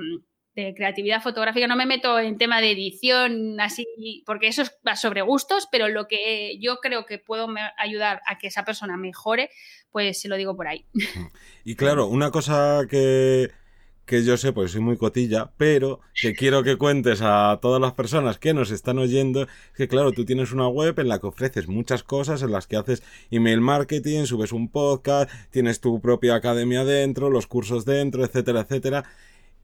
de creatividad fotográfica, no me meto en tema de edición, así, porque eso va sobre gustos, pero lo que yo creo que puedo ayudar a que esa persona mejore, pues se lo digo por ahí. Y claro, una cosa que, que yo sé, porque soy muy cotilla, pero que quiero que cuentes a todas las personas que nos están oyendo, es que claro, tú tienes una web en la que ofreces muchas cosas, en las que haces email marketing, subes un podcast, tienes tu propia academia dentro, los cursos dentro, etcétera, etcétera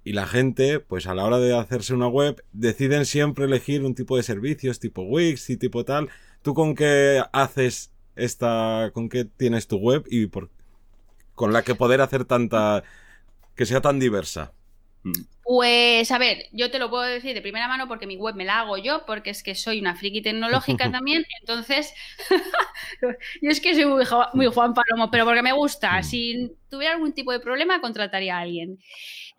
y la gente, pues a la hora de hacerse una web, deciden siempre elegir un tipo de servicios, tipo Wix y tipo tal. ¿Tú con qué haces esta, con qué tienes tu web y por, con la que poder hacer tanta, que sea tan diversa? Pues a ver, yo te lo puedo decir de primera mano porque mi web me la hago yo, porque es que soy una friki tecnológica también, entonces yo es que soy muy, muy Juan Palomo, pero porque me gusta, mm. si tuviera algún tipo de problema contrataría a alguien.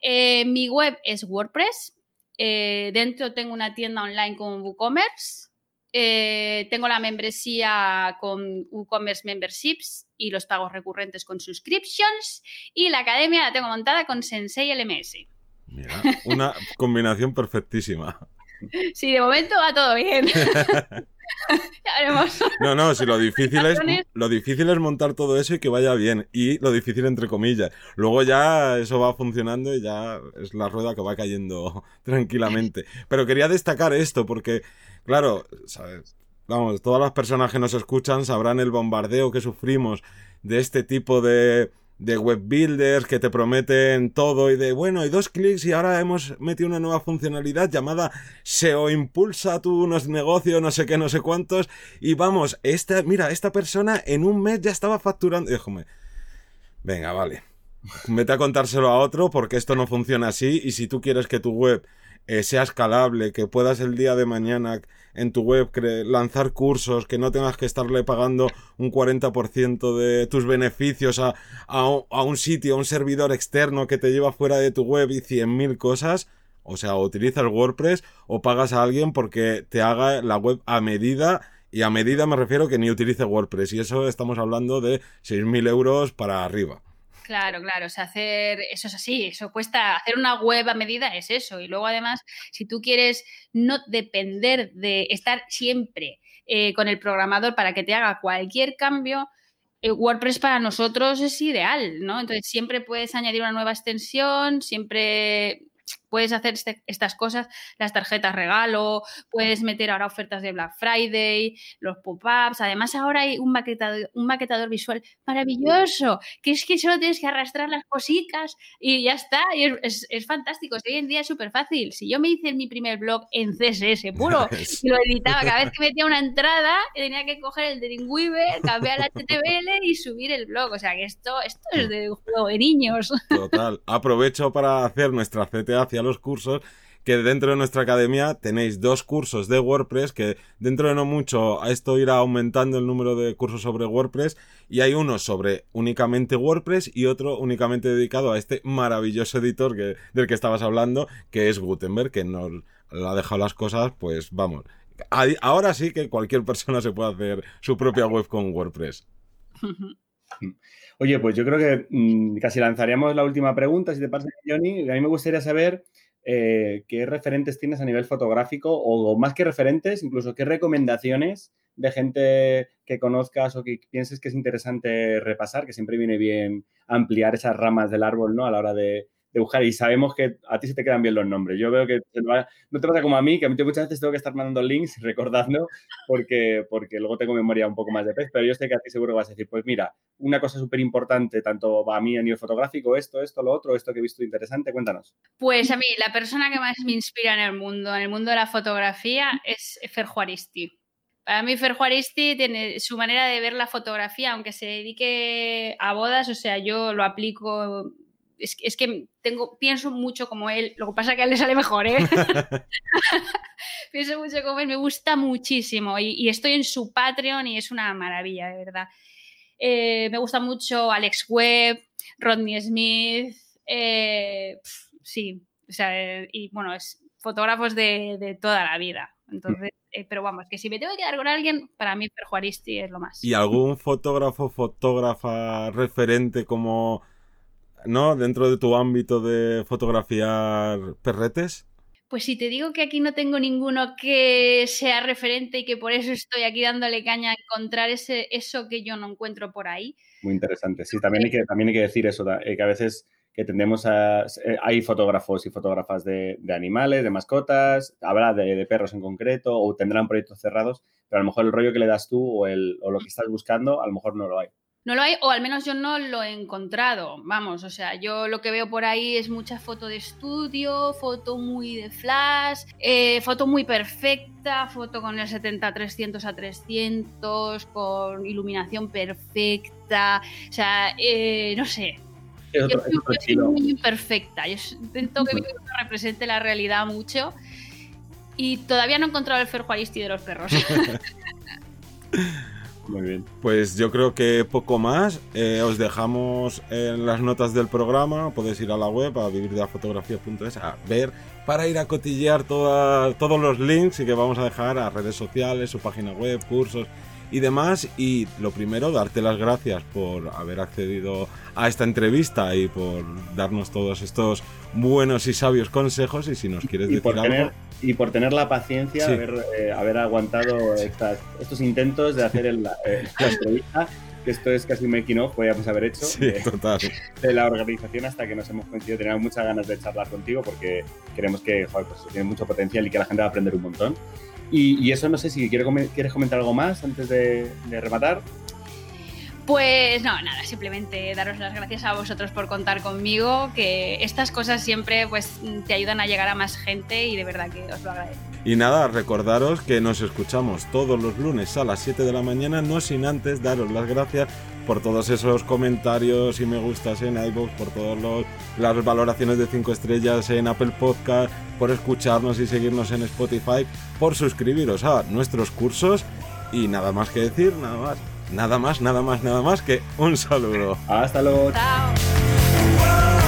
Eh, mi web es WordPress. Eh, dentro tengo una tienda online con WooCommerce. Eh, tengo la membresía con WooCommerce Memberships y los pagos recurrentes con subscriptions. Y la academia la tengo montada con Sensei LMS. Mira, una combinación perfectísima. Sí, de momento va todo bien. No, no, si lo difícil es lo difícil es montar todo eso y que vaya bien. Y lo difícil entre comillas. Luego ya eso va funcionando y ya es la rueda que va cayendo tranquilamente. Pero quería destacar esto porque, claro, ¿sabes? Vamos, todas las personas que nos escuchan sabrán el bombardeo que sufrimos de este tipo de de web builders que te prometen todo y de bueno, hay dos clics y ahora hemos metido una nueva funcionalidad llamada SEO impulsa tu unos negocios, no sé qué, no sé cuántos y vamos, esta, mira, esta persona en un mes ya estaba facturando, déjame, venga, vale, vete a contárselo a otro porque esto no funciona así y si tú quieres que tu web eh, sea escalable, que puedas el día de mañana en tu web lanzar cursos, que no tengas que estarle pagando un 40% de tus beneficios a, a, un sitio, a un servidor externo que te lleva fuera de tu web y 100.000 cosas. O sea, utilizas WordPress o pagas a alguien porque te haga la web a medida. Y a medida me refiero que ni utilice WordPress. Y eso estamos hablando de 6.000 euros para arriba. Claro, claro, o sea, hacer, eso es así, eso cuesta, hacer una web a medida es eso. Y luego además, si tú quieres no depender de estar siempre eh, con el programador para que te haga cualquier cambio, eh, WordPress para nosotros es ideal, ¿no? Entonces siempre puedes añadir una nueva extensión, siempre puedes hacer este, estas cosas, las tarjetas regalo, puedes meter ahora ofertas de Black Friday, los pop-ups. Además, ahora hay un maquetador, un maquetador visual maravilloso, que es que solo tienes que arrastrar las cositas y ya está. Y es, fantástico. hoy en día es súper fácil. Si yo me hice mi primer blog en CSS puro y lo editaba cada vez que metía una entrada, tenía que coger el Dreamweaver, cambiar el HTML y subir el blog. O sea que esto, esto es de un juego de niños. Total. Aprovecho para hacer nuestra CTA hacia los cursos que dentro de nuestra academia tenéis dos cursos de WordPress que dentro de no mucho a esto irá aumentando el número de cursos sobre WordPress y hay uno sobre únicamente WordPress y otro únicamente dedicado a este maravilloso editor del que estabas hablando que es Gutenberg que nos ha dejado las cosas pues vamos. Ahora sí que cualquier persona se puede hacer su propia web con WordPress Oye, pues yo creo que mm, casi lanzaríamos la última pregunta, si te parece, Johnny. A mí me gustaría saber eh, qué referentes tienes a nivel fotográfico o, más que referentes, incluso qué recomendaciones de gente que conozcas o que pienses que es interesante repasar, que siempre viene bien ampliar esas ramas del árbol, ¿no? A la hora de, de buscar y sabemos que a ti se te quedan bien los nombres. Yo veo que no te pasa como a mí, que a mí muchas veces tengo que estar mandando links recordando porque, porque luego tengo memoria un poco más de pez, pero yo sé que a ti seguro vas a decir, pues mira, una cosa súper importante, tanto a mí a nivel fotográfico, esto, esto, lo otro, esto que he visto interesante, cuéntanos. Pues a mí, la persona que más me inspira en el mundo, en el mundo de la fotografía, es Fer Juaristi. Para mí, Fer Juaristi tiene su manera de ver la fotografía, aunque se dedique a bodas, o sea, yo lo aplico es, que tengo, pienso mucho como él, lo que pasa es que a él le sale mejor, ¿eh? pienso mucho como él, me gusta muchísimo y, estoy en su Patreon y es una maravilla, de verdad. Eh, me gusta mucho Alex Webb, Rodney Smith, eh, sí, o sea, y bueno, es fotógrafos de, toda la vida. Entonces, pero vamos, que si me tengo que quedar con alguien, para mí Perjuaristi es lo más. ¿Y algún fotógrafo, fotógrafa referente como ¿no? Dentro de tu ámbito de fotografiar perretes. Pues si te digo que aquí no tengo ninguno que sea referente y que por eso estoy aquí dándole caña a encontrar ese, eso que yo no encuentro por ahí. Muy interesante. Sí, también hay que, también hay que decir eso, eh, que a veces que tendemos a... Eh, hay fotógrafos y fotógrafas de, animales, de mascotas, habrá de, perros en concreto o tendrán proyectos cerrados, pero a lo mejor el rollo que le das tú o, el, o lo que estás buscando, a lo mejor no lo hay. No lo hay, o al menos yo no lo he encontrado. Vamos, o sea, yo lo que veo por ahí es mucha foto de estudio, foto muy de flash, eh, foto muy perfecta, foto con el 70-300 a 300, con iluminación perfecta. O sea, eh, no sé. Es yo, soy muy imperfecta. Yo intento que mi represente la realidad mucho. Y todavía no he encontrado el ferjuaristi de los perros. Muy bien. Pues yo creo que poco más. Eh, os dejamos en las notas del programa. Podéis ir a la web, a vivirdelafotografía.es, a ver para ir a cotillear todos los links y que vamos a dejar a redes sociales, su página web, cursos y demás. Y lo primero, darte las gracias por haber accedido a esta entrevista y por darnos todos estos buenos y sabios consejos. Y si nos quieres decir algo y por tener la paciencia de haber, eh, haber, aguantado estos intentos de hacer el, eh, la entrevista, que esto es casi un making of, podríamos haber hecho, de, la organización hasta que nos hemos coincidido. Teníamos muchas ganas de charlar contigo porque creemos que pues, tiene mucho potencial y que la gente va a aprender un montón. Y, eso no sé si quieres comentar algo más antes de, de rematar. Pues no, nada, simplemente daros las gracias a vosotros por contar conmigo, que estas cosas siempre pues te ayudan a llegar a más gente y de verdad que os lo agradezco. Y nada, recordaros que nos escuchamos todos los lunes a las 7 de la mañana, no sin antes daros las gracias por todos esos comentarios y me gustas en iVoox, por todas las valoraciones de 5 estrellas en Apple Podcast, por escucharnos y seguirnos en Spotify, por suscribiros a nuestros cursos y nada más que decir, nada más. Nada más, nada más, nada más que un saludo. Hasta luego. Chao.